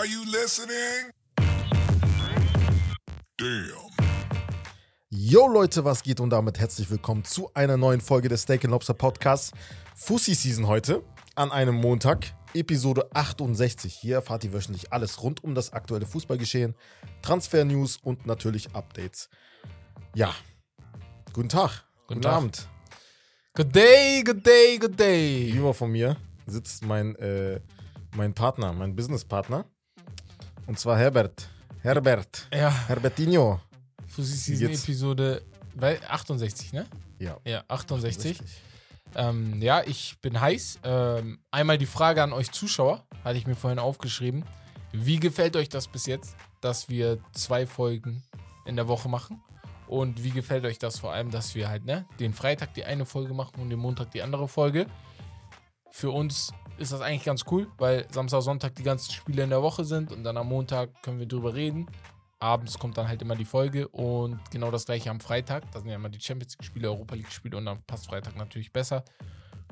Are you listening? Damn. Yo Leute, was geht und damit herzlich willkommen zu einer neuen Folge des Steak Lobster Podcasts. Fussi Season heute an einem Montag, Episode 68. Hier erfahrt ihr wöchentlich alles rund um das aktuelle Fußballgeschehen, Transfer-News und natürlich Updates. Ja, guten Tag, guten, Tag. Abend. Good day, good day, good day. Gegenüber von mir sitzt mein, äh, mein Partner, mein Businesspartner. Und zwar Herbert. Herbert. Ja, Herbertinho. Wie Season? Episode bei 68, ne? Ja. Ja, 68. Richtig. Ähm, ja, ich bin heiß. Ähm, einmal die Frage an euch Zuschauer, hatte ich mir vorhin aufgeschrieben. Wie gefällt euch das bis jetzt, dass wir zwei Folgen in der Woche machen? Und wie gefällt euch das vor allem, dass wir halt, ne, den Freitag die eine Folge machen und den Montag die andere Folge? Für uns ist das eigentlich ganz cool, weil Samstag, Sonntag die ganzen Spiele in der Woche sind und dann am Montag können wir drüber reden. Abends kommt dann halt immer die Folge und genau das gleiche am Freitag. Da sind ja immer die Champions League-Spiele, Europa League-Spiele und dann passt Freitag natürlich besser.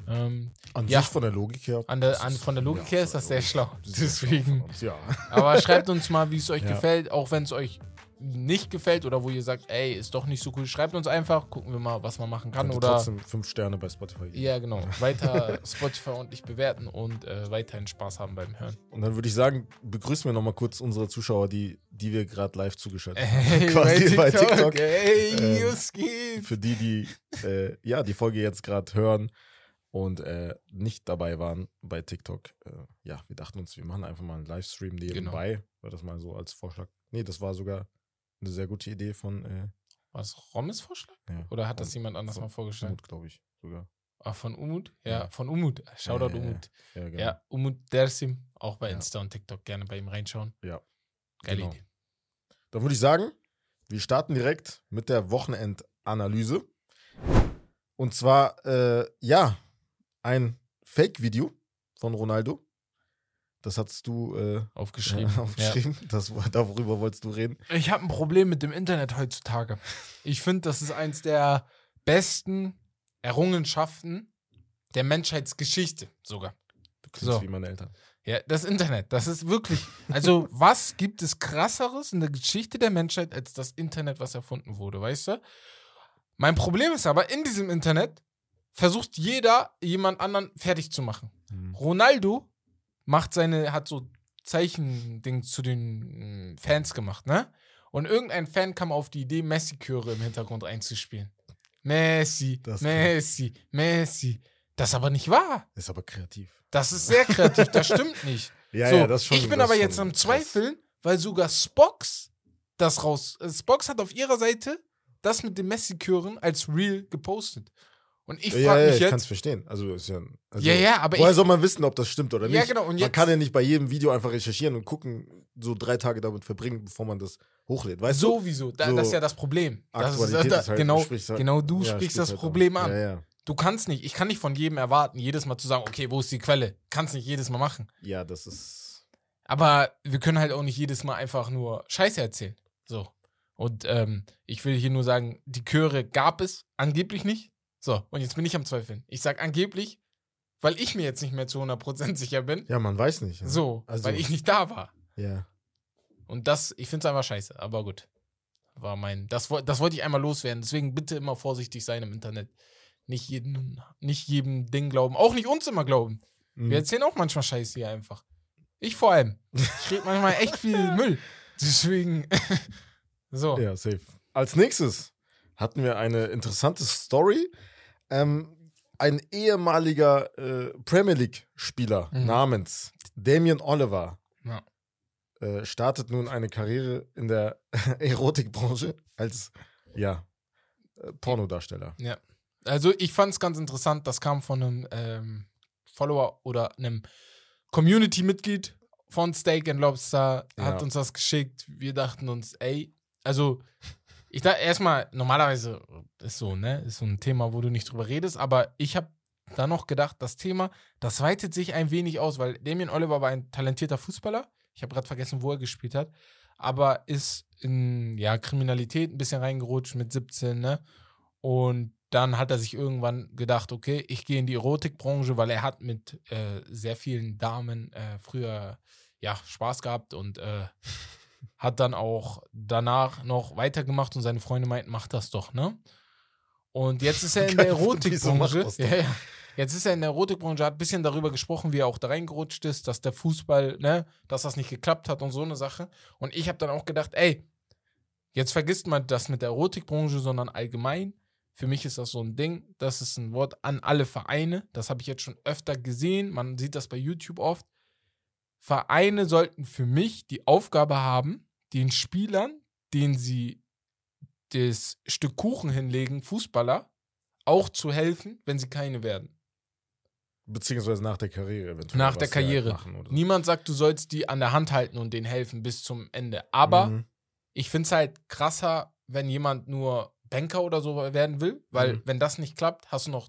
Ähm, An Ja. sich von der Logik her. An der- an- von der Logik her ist das sehr schlau. Deswegen. uns, Ja. aber schreibt uns mal, wie es euch Ja. gefällt, auch wenn es euch nicht gefällt oder wo ihr sagt, ey, ist doch nicht so cool. Schreibt uns einfach, gucken wir mal, was man machen kann. Oder trotzdem fünf Sterne bei Spotify geben. ja, genau. Weiter Spotify ordentlich bewerten und äh, weiterhin Spaß haben beim Hören. Und dann würde ich sagen, begrüßen wir nochmal kurz unsere Zuschauer, die, die wir gerade live zugeschaltet haben. Quasi bei TikTok. Ey, Ähm, was geht? Für die, die äh, ja, die Folge jetzt gerade hören und äh, nicht dabei waren bei TikTok. Äh, ja, wir dachten uns, wir machen einfach mal einen Livestream Genau. nebenbei. War das mal so als Vorschlag? Nee, das war sogar eine sehr gute Idee von, äh, Was, Rommes Vorschlag? ja, Oder hat das jemand anders von mal vorgestellt? Umut, glaube ich, sogar. Ah, von Umut? Ja, Ja. von Umut. Shoutout ja. Umut. Ja, genau. Ja, Umut Dersim, auch bei. Insta und TikTok. Gerne bei ihm reinschauen. Ja, Geile genau. Idee. Dann würde ich sagen, wir starten direkt mit der Wochenendanalyse. Und zwar, äh, ja, ein Fake-Video von Ronaldo. Das hast du äh, Aufgeschrieben. Ja, aufgeschrieben. Das, darüber wolltest du reden. Ja. Ich habe ein Problem mit dem Internet heutzutage. Ich finde, das ist eins der besten Errungenschaften der Menschheitsgeschichte sogar. Du klingst So. wie meine Eltern. Ja, das Internet, das ist wirklich. Also, was gibt es krasseres in der Geschichte der Menschheit als das Internet, was erfunden wurde, weißt du? Mein Problem ist aber, in diesem Internet versucht jeder, jemand anderen fertig zu machen. Mhm. Ronaldo macht seine, hat so Zeichending zu den mm, Fans gemacht, ne? Und irgendein Fan kam auf die Idee, Messi-Chöre im Hintergrund einzuspielen. Messi, Das Messi, Messi. Das ist aber nicht wahr. Ist aber kreativ. Das ist sehr kreativ, das stimmt nicht. Ja, so, ja, das schon. ich bin aber jetzt am. Zweifeln, weil sogar Spox das raus. äh, Spox hat auf ihrer Seite das mit den Messi-Chören als Real gepostet. Und ich Ja, frage ja, mich ich kann es jetzt. verstehen. Also ist ja. Also, ja, ja, aber Woher ich. soll man wissen, ob das stimmt oder nicht? Ja, genau, und man jetzt- kann ja nicht bei jedem Video einfach recherchieren und gucken, so drei Tage damit verbringen, bevor man das hochlädt. Weißt du? Sowieso, da, So das ist ja das Problem. Das ist, da, ist halt- genau, sprichst halt- genau du Ja, sprichst das halt Problem an. an. Ja, ja. Du kannst nicht, ich kann nicht von jedem erwarten, jedes Mal zu sagen, okay, wo ist die Quelle? Kannst nicht jedes Mal machen. ja, das ist. Aber wir können halt auch nicht jedes Mal einfach nur Scheiße erzählen. So. Und ähm, ich will hier nur sagen, die Chöre gab es angeblich nicht. So, und jetzt bin ich am Zweifeln. Ich sag angeblich, weil ich mir jetzt nicht mehr zu 100% sicher bin. Ja, man weiß nicht. Ja. So, Also- weil ich nicht da war. Ja. Und das, ich finde es einfach scheiße, aber gut. War mein, das, das wollte ich einmal loswerden. Deswegen bitte immer vorsichtig sein im Internet. Nicht jedem, nicht jedem Ding glauben. Auch nicht uns immer glauben. Mhm. Wir erzählen auch manchmal Scheiße hier einfach. Ich vor allem. Ich rede manchmal echt viel Müll. Deswegen. so. Ja, safe. Als nächstes hatten wir eine interessante Story. Ähm, ein ehemaliger äh, Premier League-Spieler Mhm. namens Damien Oliver Ja. äh, startet nun eine Karriere in der Erotikbranche als ja, äh, Pornodarsteller. Also ich fand es ganz interessant, das kam von einem ähm, Follower oder einem Community-Mitglied von Steak and Lobster, hat Ja. uns das geschickt. Wir dachten uns, ey, also ich dachte erstmal, normalerweise ist so, ne, ist so ein Thema, wo du nicht drüber redest, aber ich habe da noch gedacht, das Thema, das weitet sich ein wenig aus, weil Damien Oliver war ein talentierter Fußballer. Ich habe gerade vergessen, wo er gespielt hat, aber ist in ja, Kriminalität ein bisschen reingerutscht mit 17, ne? Und dann hat er sich irgendwann gedacht, okay, ich gehe in die Erotikbranche, weil er hat mit äh, sehr vielen Damen äh, früher ja, Spaß gehabt und äh, hat dann auch danach noch weitergemacht und seine Freunde meinten, mach das doch, ne? Und jetzt ist er in der Erotikbranche. Ja, ja. Jetzt ist er in der Erotikbranche, hat ein bisschen darüber gesprochen, wie er auch da reingerutscht ist, dass der Fußball, ne, dass das nicht geklappt hat und so eine Sache. Und ich habe dann auch gedacht, ey, jetzt vergisst man das mit der Erotikbranche, sondern allgemein. Für mich ist das so ein Ding, das ist ein Wort an alle Vereine. Das habe ich jetzt schon öfter gesehen. Man sieht das bei YouTube oft. Vereine sollten für mich die Aufgabe haben, den Spielern, denen sie das Stück Kuchen hinlegen, Fußballer, auch zu helfen, wenn sie keine werden. Beziehungsweise nach der Karriere eventuell. Nach der halt Karriere. so. Niemand sagt, du sollst die an der Hand halten und denen helfen bis zum Ende. Aber Mhm. ich finde es halt krasser, wenn jemand nur Banker oder so werden will, weil Mhm. wenn das nicht klappt, hast du noch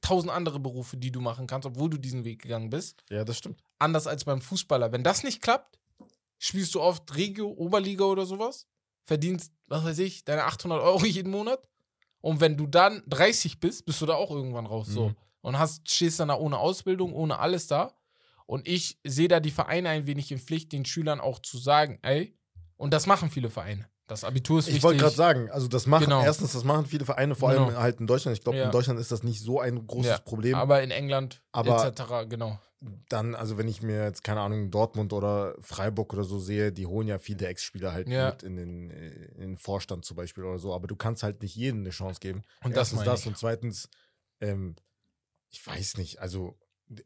tausend andere Berufe, die du machen kannst, obwohl du diesen Weg gegangen bist. Ja, das stimmt. Anders als beim Fußballer. Wenn das nicht klappt, spielst du oft Regio, Oberliga oder sowas, verdienst, was weiß ich, deine 800 Euro jeden Monat. Und wenn du dann 30 bist, bist du da auch irgendwann raus. So. Mhm. Und hast, stehst dann da ohne Ausbildung, ohne alles da. Und ich sehe da die Vereine ein wenig in Pflicht, den Schülern auch zu sagen, ey, und das machen viele Vereine. Das Abitur ist Ich wichtig. wollte gerade sagen, also das machen, Genau. erstens, das machen viele Vereine, vor allem Genau. halt in Deutschland. Ich glaube, Ja. in Deutschland ist das nicht so ein großes Ja, Problem. Aber in England Aber- etc., genau. Dann, also wenn ich mir jetzt, keine Ahnung, Dortmund oder Freiburg oder so sehe, die holen ja viele Ex-Spieler halt Ja. mit in den, äh, in den Vorstand zum Beispiel oder so, aber du kannst halt nicht jedem eine Chance geben. Und das meine das und zweitens, ähm, ich weiß nicht, also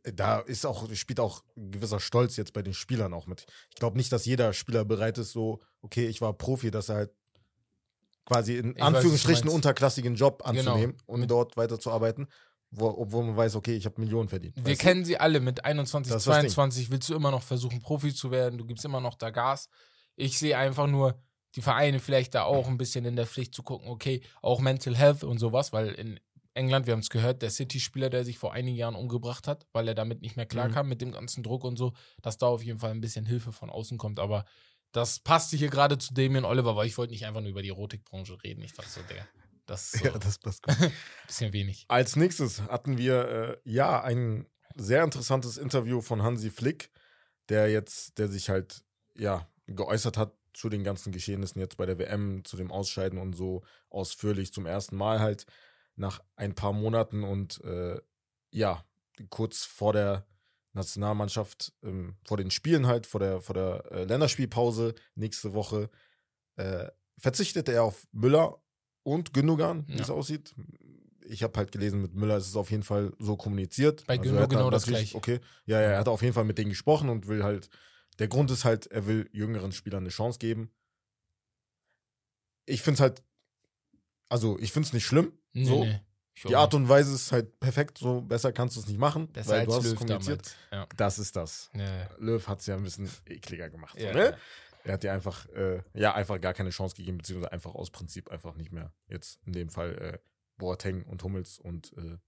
da ist auch, spielt auch ein gewisser Stolz jetzt bei den Spielern auch mit. Ich glaube nicht, dass jeder Spieler bereit ist, so, okay, ich war Profi, dass er halt quasi in Ich weiß, Anführungsstrichen meinst. unterklassigen Job Genau. anzunehmen und Mit- dort weiterzuarbeiten, wo, obwohl man weiß, okay, ich habe Millionen verdient. Wir weißt du? kennen sie alle. Mit 21, Das ist das Ding. 22 willst du immer noch versuchen, Profi zu werden. Du gibst immer noch da Gas. Ich sehe einfach nur die Vereine vielleicht da auch ein bisschen in der Pflicht zu gucken, okay, auch Mental Health und sowas, weil in England, wir haben es gehört, der City-Spieler, der sich vor einigen Jahren umgebracht hat, weil er damit nicht mehr klarkam mit dem ganzen Druck und so, dass da auf jeden Fall ein bisschen Hilfe von außen kommt. Aber das passte hier gerade zu Damien Oliver, weil ich wollte nicht einfach nur über die Erotikbranche reden. Ich dachte so, der, das ist so Ja, das passt gut. ein bisschen wenig. Als nächstes hatten wir äh, ja ein sehr interessantes Interview von Hansi Flick, der jetzt, der sich halt ja geäußert hat zu den ganzen Geschehnissen jetzt bei der WM, zu dem Ausscheiden und so ausführlich zum ersten Mal halt nach ein paar Monaten und äh, ja kurz vor der Nationalmannschaft, ähm, vor den Spielen halt, vor der, vor der äh, Länderspielpause nächste Woche, äh, verzichtet er auf Müller und Gündogan, wie Ja. es aussieht. Ich habe halt gelesen, mit Müller ist es auf jeden Fall so kommuniziert. Bei Also Gündo hat genau das Gleiche. Okay, ja, ja, er hat auf jeden Fall mit denen gesprochen und will halt, der Grund ist halt, er will jüngeren Spielern eine Chance geben. Ich finde es halt, also ich finde es nicht schlimm. Nee, so. nee. Die Art und Weise ist halt perfekt, so besser kannst du es nicht machen, Besser weil als du hast es Löw kommuniziert. damals. Das ist das. Ja. Ja, Löw hat es ja ein bisschen ekliger gemacht. ja. so, ne? Er hat dir einfach, äh, ja, einfach gar keine Chance gegeben, beziehungsweise einfach aus Prinzip einfach nicht mehr. Jetzt in dem Fall äh, Boateng und Hummels und äh,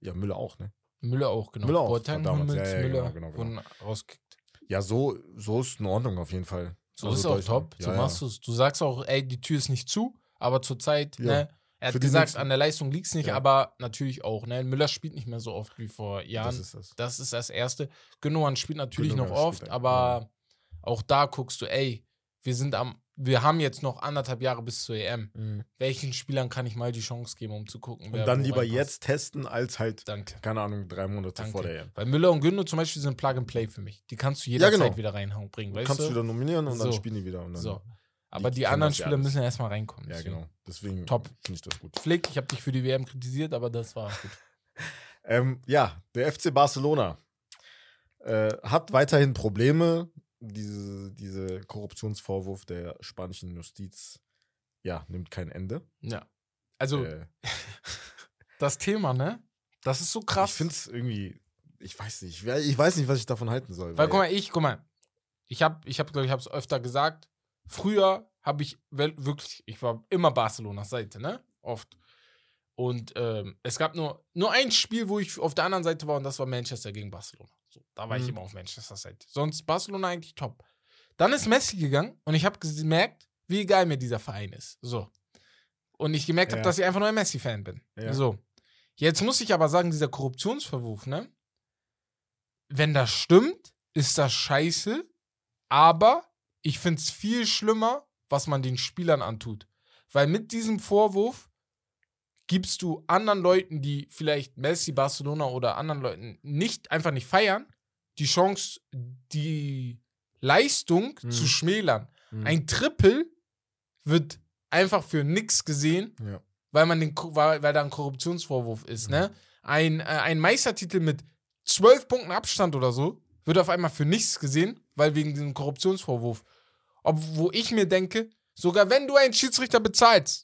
ja, Müller auch, ne? Müller auch, genau. Müller auch, Boateng. Hummels, Ja, ja, Müller genau, genau, genau. rausgekickt. Ja, so, so ist in Ordnung auf jeden Fall. So Also ist auch top. Ja, so machst du es. Du sagst auch, ey, die Tür ist nicht zu, aber zurzeit, ne? Er hat gesagt, nächsten- an der Leistung liegt es nicht, Ja. aber natürlich auch, ne? Müller spielt nicht mehr so oft wie vor Jahren. Das ist das. Das ist das Erste. Gündogan spielt natürlich Gündogan noch oft, aber auch da guckst du, ey, wir sind am, wir haben jetzt noch anderthalb Jahre bis zur EM. Welchen Spielern kann ich mal die Chance geben, um zu gucken? Und dann lieber reinpasst? jetzt testen, als halt, Danke. keine Ahnung, drei Monate Danke. vor der EM. Weil Müller und Gündo zum Beispiel sind Plug and Play für mich. Die kannst du Ja, jederzeit genau. wieder reinbringen, weißt Kannst du wieder nominieren und dann So. spielen die wieder. Und dann, so. Aber die die, anderen ja Spieler müssen erstmal reinkommen. Ja, deswegen. genau. Deswegen Top. finde ich das gut. Flick, ich habe dich für die WM kritisiert, aber das war gut. Ähm, ja, der FC Barcelona äh, hat weiterhin Probleme. Diese, diese Korruptionsvorwurf der spanischen Justiz ja, nimmt kein Ende. Ja. Also, äh, das Thema, ne? Das ist so krass. Ich finde es irgendwie, ich weiß nicht, ich we- ich weiß nicht, was ich davon halten soll. Weil, guck mal, ich, guck mal, ich habe, ich habe, glaube ich, habe es öfter gesagt. Früher habe ich wirklich, ich war immer Barcelonas Seite, ne? Oft. Und ähm, es gab nur, nur ein Spiel, wo ich auf der anderen Seite war und das war Manchester gegen Barcelona. So, da war ich Mhm. immer auf Manchester Seite. Sonst Barcelona eigentlich top. Dann ist Messi gegangen und ich habe gemerkt, wie geil mir dieser Verein ist. So. Und ich gemerkt habe, Ja. dass ich einfach nur ein Messi-Fan bin. Ja. So. Jetzt muss ich aber sagen, dieser Korruptionsverwurf, ne? Wenn das stimmt, ist das scheiße. Aber ich finde es viel schlimmer, was man den Spielern antut. Weil mit diesem Vorwurf gibst du anderen Leuten, die vielleicht Messi, Barcelona oder anderen Leuten nicht einfach nicht feiern, die Chance, die Leistung Mhm. zu schmälern. Mhm. Ein Triple wird einfach für nix gesehen, Ja. weil man den, weil, weil da ein Korruptionsvorwurf ist, Mhm. ne? Ein, äh, ein Meistertitel mit zwölf Punkten Abstand oder so wird auf einmal für nichts gesehen, weil wegen diesem Korruptionsvorwurf. Ob, wo ich mir denke, sogar wenn du einen Schiedsrichter bezahlst,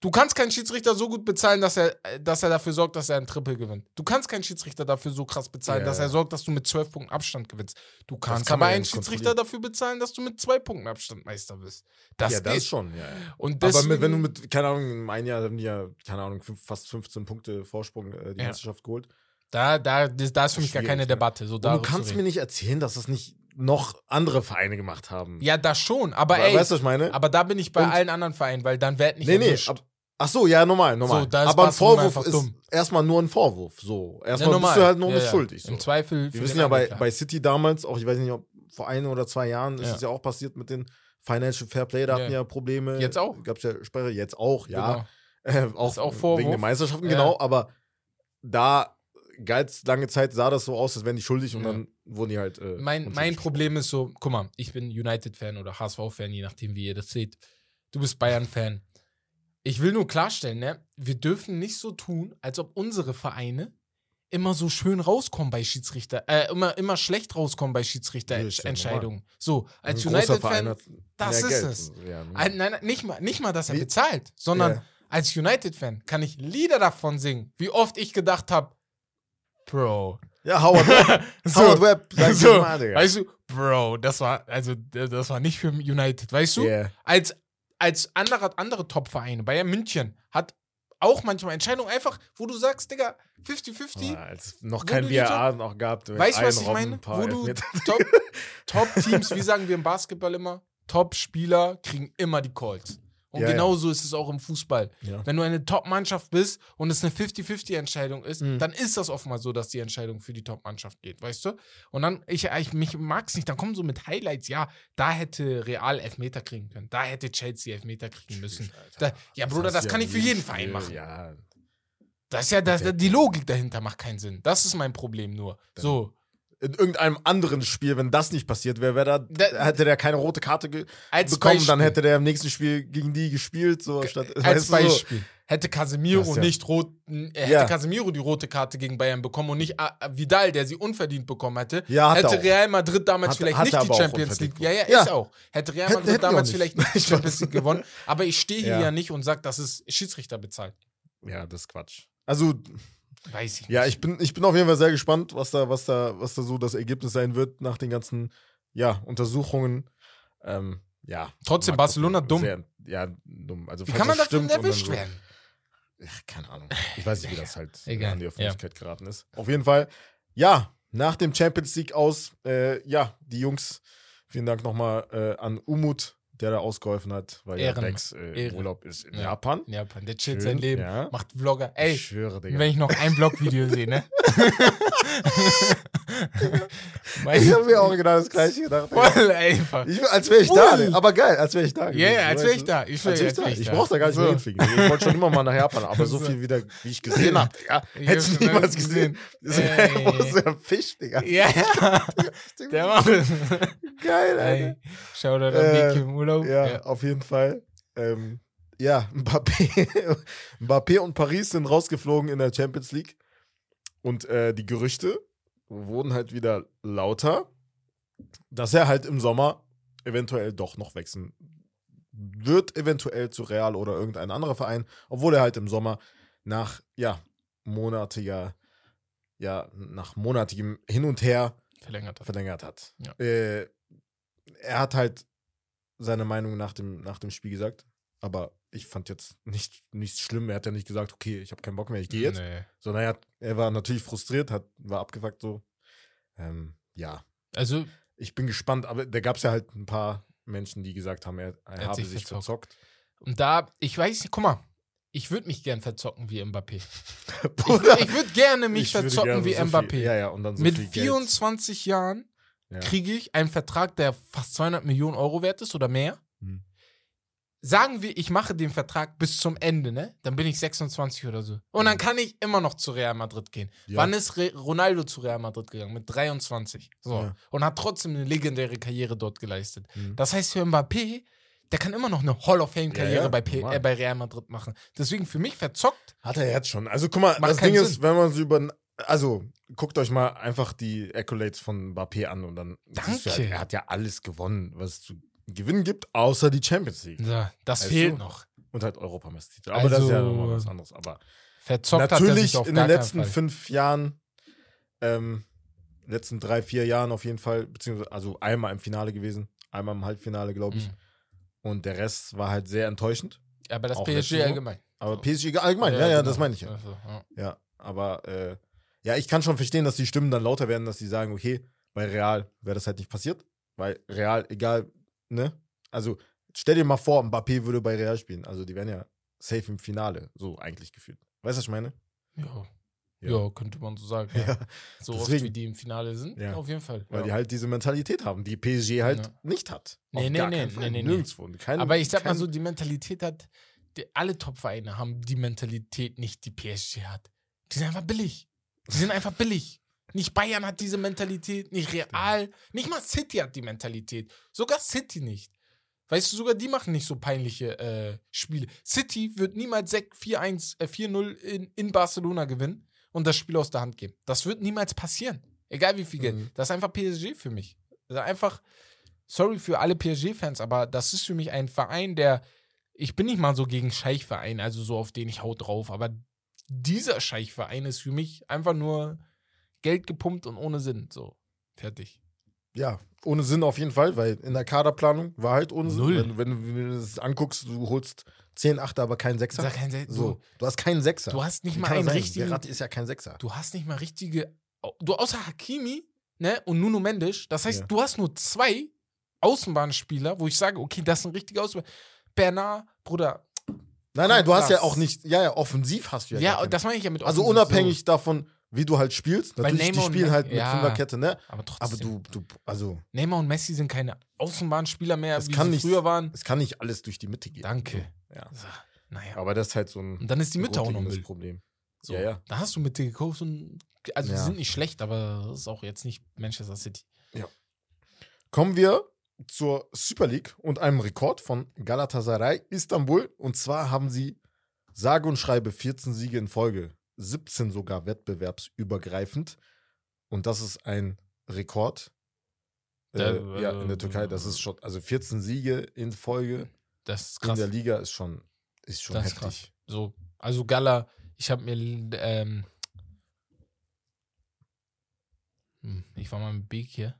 du kannst keinen Schiedsrichter so gut bezahlen, dass er, äh, dass er dafür sorgt, dass er ein Triple gewinnt. Du kannst keinen Schiedsrichter dafür so krass bezahlen, Ja, dass er sorgt, dass du mit zwölf Punkten Abstand gewinnst. Du kannst kann aber einen Schiedsrichter dafür bezahlen, dass du mit zwei Punkten Abstand Meister bist. Das ja, das geht. schon, ja. Und Aber deswegen, mit, wenn du mit, keine Ahnung, im einen Jahr haben die ja, keine Ahnung, fast 15 Punkte Vorsprung äh, die Ja. Meisterschaft geholt. Da, da, das, da ist für mich gar keine ne? Debatte. So du kannst mir nicht erzählen, dass das nicht noch andere Vereine gemacht haben. Ja, das schon. Aber We- ey, weißt du, was ich meine? aber da bin ich bei Und- allen anderen Vereinen, weil dann wird nicht nee, nee. erwischt. Ab, ach so, ja, normal, normal. So, da ist aber ein Barcelona Vorwurf einfach ist dumm. erstmal nur ein Vorwurf. So, Ja, erstmal bist du halt nur Ja, nicht ja. schuldig. So. Im Zweifel. für Wir wissen den ja bei, Angeklagten. bei City damals, auch ich weiß nicht, ob vor ein oder zwei Jahren ist Ja. es ja auch passiert mit den Financial Fair Play, da hatten Ja. ja Probleme. Jetzt auch. Gab es ja Sperre, jetzt auch, ja. Genau. Äh, auch, Ist auch wegen Vorwurf. der Meisterschaften, Ja. genau, aber da galt lange Zeit, sah das so aus, als wären die schuldig und Ja. dann wurden die halt. Äh, Mein, mein unschuldig. Problem ist so, guck mal, ich bin United-Fan oder HSV-Fan, je nachdem, wie ihr das seht. Du bist Bayern-Fan. Ich will nur klarstellen, ne, wir dürfen nicht so tun, als ob unsere Vereine immer so schön rauskommen bei Schiedsrichter, äh, immer, immer schlecht rauskommen bei Schiedsrichterentscheidungen. so, als großer Verein United-Fan, das ist Geld. es. Ja, ne? Ein- Nein, nein, nicht mal, nicht mal, dass er Wie- bezahlt, sondern Ja. als United-Fan kann ich Lieder davon singen, wie oft ich gedacht habe, Bro. ja, Howard Webb. So, Howard Webb, sag so, mal, Digga. weißt du, Bro, das war, also, das war nicht für United, weißt du? Yeah. Als, als andere, andere Top-Vereine, Bayern München, hat auch manchmal Entscheidungen einfach, wo du sagst, Digga, 50-50, Ah, als noch kein VAR noch gab. Weißt du, was ich Robben, meine? Wo du Elfmeter. Top- Top-Teams, wie sagen wir im Basketball immer, Top-Spieler kriegen immer die Calls. Und Ja, ja. genauso ist es auch im Fußball. Ja. Wenn du eine Top-Mannschaft bist und es eine 50-50-Entscheidung ist, Mhm. dann ist das oftmals so, dass die Entscheidung für die Top-Mannschaft geht, weißt du? Und dann, ich, ich mich mag's nicht, dann kommen so mit Highlights, ja, da hätte Real Elfmeter kriegen können, da hätte Chelsea Elfmeter kriegen müssen. Da, ja, Bruder, das du kann ja ich für jeden jedem Verein Spiel, machen. Ja, Das ist ja, das, die Logik dahinter macht keinen Sinn. Das ist mein Problem nur. So, in irgendeinem anderen Spiel, wenn das nicht passiert wäre, wäre da, Da- hätte der keine rote Karte bekommen, Beispiel. dann hätte der im nächsten Spiel gegen die gespielt. So, statt, Als du, so. Beispiel. Hätte Casemiro ja- nicht rot, äh, hätte Ja. Casemiro die rote Karte gegen Bayern bekommen und nicht äh, Vidal, der sie unverdient bekommen hätte, Ja, hat hätte. Real Madrid damals Hat- vielleicht hat nicht die Champions League. Ja, ja, ist auch. Hätte Real Hätte- Madrid auch damals nicht. vielleicht nicht die Champions. League gewonnen. Aber ich stehe hier Ja. nicht und sage, das ist Schiedsrichter bezahlt. Ja, das ist Quatsch. Also, Weiß ich ja, nicht. ich bin, ich bin auf jeden Fall sehr gespannt, was da, was da, was da so das Ergebnis sein wird nach den ganzen ja, Untersuchungen. Ähm, ja. Trotzdem, Barcelona dumm. Sehr, ja, dumm. Also, Wie kann man dann erwischt so- werden? Ja, keine Ahnung. Ich weiß nicht, wie das halt Egal, an die ja. Öffentlichkeit geraten ist. Auf jeden Fall, ja, nach dem Champions League aus, äh, ja, die Jungs, vielen Dank nochmal äh, an Umut, der da ausgeholfen hat, weil ja Ehren. Bex äh, im. Urlaub ist in Ja. Japan. In Japan, der chillt Schön, sein Leben, ja. macht Vlogger. Ich Ey, schwöre, Digga. wenn ich noch ein Vlog-Video sehe, ne? Ich habe mir auch genau das gleiche gedacht. Voll einfach. Ich, als wäre ich da. Digga. aber geil, als wäre ich da. Ja, ja, als wäre ich da. Ich, Als wär- wäre ich da. wär Ich brauchte da gar nicht mehr So. hinfliegen. Ich wollte schon immer mal nach Japan, aber so viel wieder, wie ich gesehen habe. Ich Hättest du niemals gesehen. Das Ey. ist so ein Fisch, Digga. Ja, ja. Der es. Geil, Alter. Ey, schau da Äh, im Urlaub. Ja, auf jeden Fall. Ähm, ja, Mbappé, Mbappé und Paris sind rausgeflogen in der Champions League. Und äh, die Gerüchte wurden halt wieder lauter, dass er halt im Sommer eventuell doch noch wechseln wird, eventuell zu Real oder irgendein anderer Verein, obwohl er halt im Sommer nach, ja, monatiger, ja, nach monatigem Hin und Her Verlängert. verlängert hat. Ja. Äh, er hat halt seine Meinung nach dem, nach dem Spiel gesagt, aber ich fand jetzt nicht, nichts schlimm. Er hat ja nicht gesagt, okay, ich habe keinen Bock mehr, ich gehe jetzt. Nee. Sondern er, hat, er war natürlich frustriert, hat, war abgefuckt so. Ähm, ja, Also, ich bin gespannt, aber da gab es ja halt ein paar Menschen, die gesagt haben, er, er, hat habe sich sich verzockt. verzockt. und da, ich weiß nicht, guck mal, ich würde mich gern verzocken wie Mbappé. Ich, Bruder, würd- ich würde gerne mich ich verzocken gerne wie so Mbappé. Viel, ja, ja, und dann so Mit viel Geld. 24 Jahren Ja. kriege ich einen Vertrag, der fast 200 Millionen Euro wert ist oder mehr. Hm. Sagen wir, ich mache den Vertrag bis zum Ende, ne? Dann bin ich 26 oder so. Und dann kann ich immer noch zu Real Madrid gehen. Ja. Wann ist Re Ronaldo zu Real Madrid gegangen? Mit 23. So. Ja. Und hat trotzdem eine legendäre Karriere dort geleistet. Mhm. Das heißt, für Mbappé, der kann immer noch eine Hall of Fame-Karriere Ja, bei, äh, bei Real Madrid machen. Deswegen für mich verzockt. Hat er jetzt schon. Also guck mal, das Ding Sinn. ist, wenn man so über. Also, guckt euch mal einfach die Accolades von Mbappé an und dann. du Danke. Halt, er hat ja alles gewonnen, was es zu gewinnen gibt, außer die Champions League. Ja, das Weißt fehlt du? noch. Und halt Europameistertitel. Aber das ist ja Also, nochmal was anderes. Aber Verzockt er natürlich in den letzten fünf Jahren, ähm, letzten drei, vier Jahren auf jeden Fall, beziehungsweise also einmal im Finale gewesen, einmal im Halbfinale, glaube ich. Mhm. Und der Rest war halt sehr enttäuschend. Aber das PSG allgemein. Aber So. PSG allgemein, ja, ja, das genau. meine ich ja. Also, ja. Ja, aber äh, ja, ich kann schon verstehen, dass die Stimmen dann lauter werden, dass die sagen, okay, bei Real wäre das halt nicht passiert, weil Real, egal, ne? Also stell dir mal vor, Mbappé würde bei Real spielen. Also die wären ja safe im Finale, so eigentlich gefühlt. Weißt du, was ich meine? Ja. Ja. Ja. könnte man so sagen. Ja. Ja. So oft Deswegen. wie die im Finale sind, Ja. auf jeden Fall. Weil die halt diese Mentalität haben, die PSG halt nicht hat. Nee, Auf nee, gar nee, Fall. nee, nee. Nirgendwo. Kein, Aber ich sag mal kein- so, die Mentalität hat, die, alle Top-Vereine haben die Mentalität nicht, die PSG hat. Die sind einfach billig. Die sind einfach billig. Nicht Bayern hat diese Mentalität, nicht Real, nicht mal City hat die Mentalität. Sogar City nicht. Weißt du, sogar die machen nicht so peinliche äh, Spiele. City wird niemals 6 4-1, äh, 4-0 in, in Barcelona gewinnen und das Spiel aus der Hand geben. Das wird niemals passieren. Egal wie viel Geld. Mhm. Das ist einfach PSG für mich. Das ist einfach, sorry für alle PSG-Fans, aber das ist für mich ein Verein, der, ich bin nicht mal so gegen Scheichverein, also so auf den ich hau drauf, aber dieser Scheichverein ist für mich einfach nur Geld gepumpt und ohne Sinn. So, fertig. Ja, ohne Sinn auf jeden Fall, weil in der Kaderplanung war halt ohne Sinn. Wenn, wenn, du- wenn du das anguckst, du holst 10 Achter, aber keinen Sechser. Sag kein Se- So, du hast keinen Sechser. Du hast nicht Wie mal einen richtigen. Verratti ist ja kein Sechser. Du hast nicht mal richtige. Du außer Hakimi ne, und Nuno Mendes. Das heißt, Ja. du hast nur zwei Außenbahnspieler, wo ich sage, okay, das sind richtige Außenbahn. Bernard, Bruder. Nein, nein, du hast ja auch nicht, ja, ja, offensiv hast du ja. Ja, das meine ich ja mit also offensiv, unabhängig davon, wie du halt spielst. Natürlich, die Neymar und spielen halt mit ja. Fünferkette, ne? Aber trotzdem. Aber du, du, also, Neymar und Messi sind keine Außenbahnspieler mehr, Es wie kann nicht- früher waren. es kann nicht alles durch die Mitte gehen. Danke. Ja. So, naja. Aber das ist halt so ein Und dann ist die Mitte auch noch Müll. Problem. So. Ja, ja. Da hast du Mitte gekauft und. Also, die Ja. sind nicht schlecht, aber das ist auch jetzt nicht Manchester City. Kommen wir zur Super League und einem Rekord von Galatasaray Istanbul. Und zwar haben sie sage und schreibe 14 Siege in Folge, 17 sogar wettbewerbsübergreifend. Und das ist ein Rekord. Äh, Da- ja, in der Türkei, das ist schon, also 14 Siege in Folge Das ist in krass. der Liga ist schon, ist schon Das ist heftig. So, also Gala, ich habe mir, ähm, hm, ich war mal mit Beek hier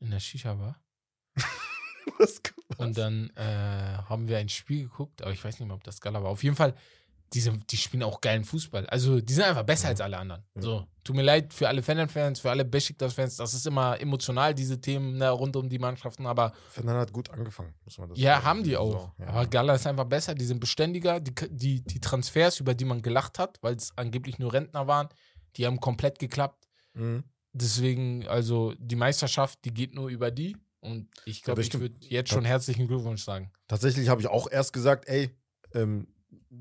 in der Shisha-Bar und dann äh, haben wir ein Spiel geguckt, aber ich weiß nicht mehr, ob das Gala war. Auf jeden Fall, die, sind, die spielen auch geilen Fußball. Also, die sind einfach besser Ja. als alle anderen. Ja. So, tut mir leid für alle Fener-Fans, für alle Besiktas-Fans, das ist immer emotional, diese Themen ne, rund um die Mannschaften, aber Fernand hat gut angefangen, muss man das Ja, sagen. haben die auch. So, ja. Aber Gala ist einfach besser, die sind beständiger. Die, die, die Transfers, über die man gelacht hat, weil es angeblich nur Rentner waren, die haben komplett geklappt. Mhm. Deswegen, also die Meisterschaft, die geht nur über die. Und ich glaube, ich würde jetzt schon herzlichen Glückwunsch sagen. Tatsächlich habe ich auch erst gesagt, ey, ähm,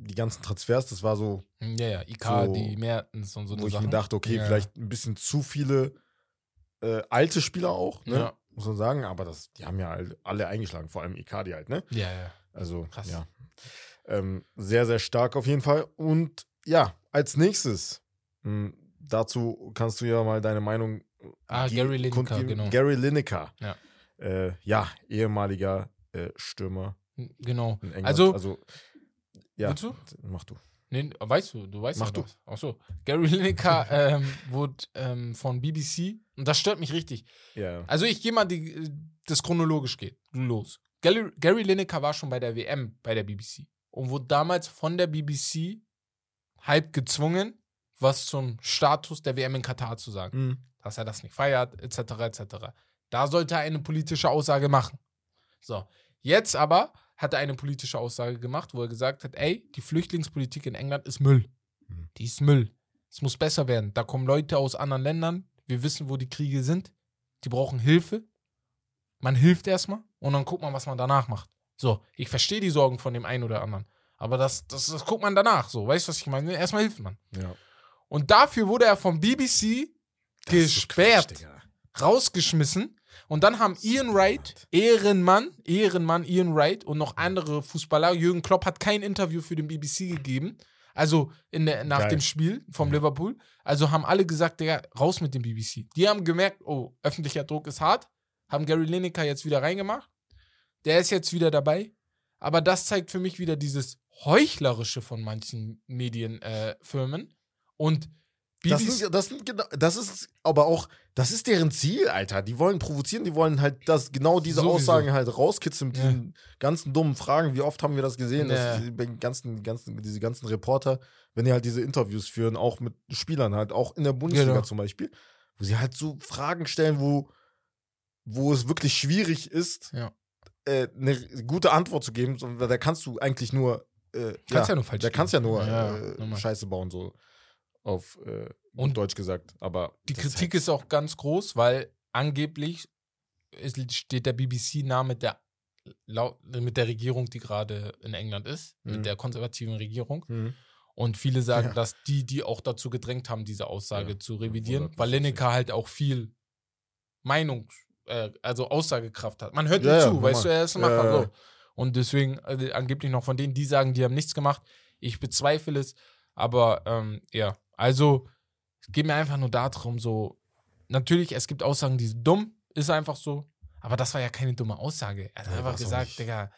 die ganzen Transfers, das war so, Ja, ja, Icardi, So, Mertens und so wo ich Sachen. mir dachte, okay, Ja. vielleicht ein bisschen zu viele äh, alte Spieler auch, ne? Ja. muss man sagen, aber das, die haben ja all- alle eingeschlagen, vor allem Icardi halt, ne? Ja, ja. Also, Krass. ja. Ähm, sehr, sehr stark auf jeden Fall. Und ja, als nächstes, mh, dazu kannst du ja mal deine Meinung. Ah, Gary Lineker, genau. Gary Lineker. Ja. Äh, ja, ehemaliger äh, Stürmer Genau. in England. Also, also ja, Willst du? mach du. Nee, weißt du, du weißt Mach ja du. Ach so. Gary Lineker ähm, wurde ähm, von BBC, und das stört mich richtig, Ja, Also ich gehe mal die, das chronologisch geht los. Gary, Gary Lineker war schon bei der WM bei der BBC und wurde damals von der BBC halb gezwungen, was zum Status der WM in Katar zu sagen. Mhm. Dass er das nicht feiert, etc. etc. Da sollte er eine politische Aussage machen. So, jetzt aber hat er eine politische Aussage gemacht, wo er gesagt hat, ey, die Flüchtlingspolitik in England ist Müll. Mhm. Die ist Müll. Es muss besser werden. Da kommen Leute aus anderen Ländern. Wir wissen, wo die Kriege sind. die brauchen Hilfe. Man hilft erstmal und dann guckt man, was man danach macht. So, ich verstehe die Sorgen von dem einen oder anderen. Aber das, das, das guckt man danach so. Weißt du, was ich meine? Erstmal hilft man. Ja. Und dafür wurde er vom BBC Das gesperrt, Quatsch, rausgeschmissen. Und dann haben Ian Wright, Ehrenmann, Ehrenmann Ian Wright und noch andere Fußballer, Jürgen Klopp hat kein Interview für den BBC gegeben. Also in der, nach Geil. dem Spiel vom Ja. Liverpool. Also haben alle gesagt, Digga, raus mit dem BBC. Die haben gemerkt, oh, öffentlicher Druck ist hart. Haben Gary Lineker jetzt wieder reingemacht. Der ist jetzt wieder dabei. Aber das zeigt für mich wieder dieses Heuchlerische von manchen Medienfirmen. Äh, und Das, sind, das, sind, das ist aber auch, das ist deren Ziel, Alter. Die wollen provozieren, die wollen halt das, genau diese Sowieso. Aussagen halt rauskitzeln mit Ja. diesen ganzen dummen Fragen. Wie oft haben wir das gesehen, Ja. dass die ganzen, ganzen, diese ganzen Reporter, wenn die halt diese Interviews führen, auch mit Spielern halt, auch in der Bundesliga Genau. zum Beispiel, wo sie halt so Fragen stellen, wo, wo es wirklich schwierig ist, Ja. äh, eine gute Antwort zu geben. Da kannst du eigentlich nur, äh, Kannst ja nur falsch da kannst ja nur Ja, äh. Scheiße bauen, so auf äh, Und Deutsch gesagt. Aber Die Kritik halt- ist auch ganz groß, weil angeblich steht der BBC nah mit der, mit der Regierung, die gerade in England ist, Mhm. mit der konservativen Regierung. Mhm. Und viele sagen, Ja. dass die, die auch dazu gedrängt haben, diese Aussage Ja, zu revidieren, weil Lineker halt auch viel Meinung, äh, also Aussagekraft hat. Man hört Ja, ihm zu, weißt du, normal. er ist ein Macher. So. Und deswegen äh, angeblich noch von denen, die sagen, die haben nichts gemacht. Ich bezweifle es. Aber ähm, ja, also es geht mir einfach nur darum, so, natürlich, es gibt Aussagen, die sind dumm, ist einfach so. Aber das war ja keine dumme Aussage. Er hat Ja, einfach gesagt, nicht. Digga,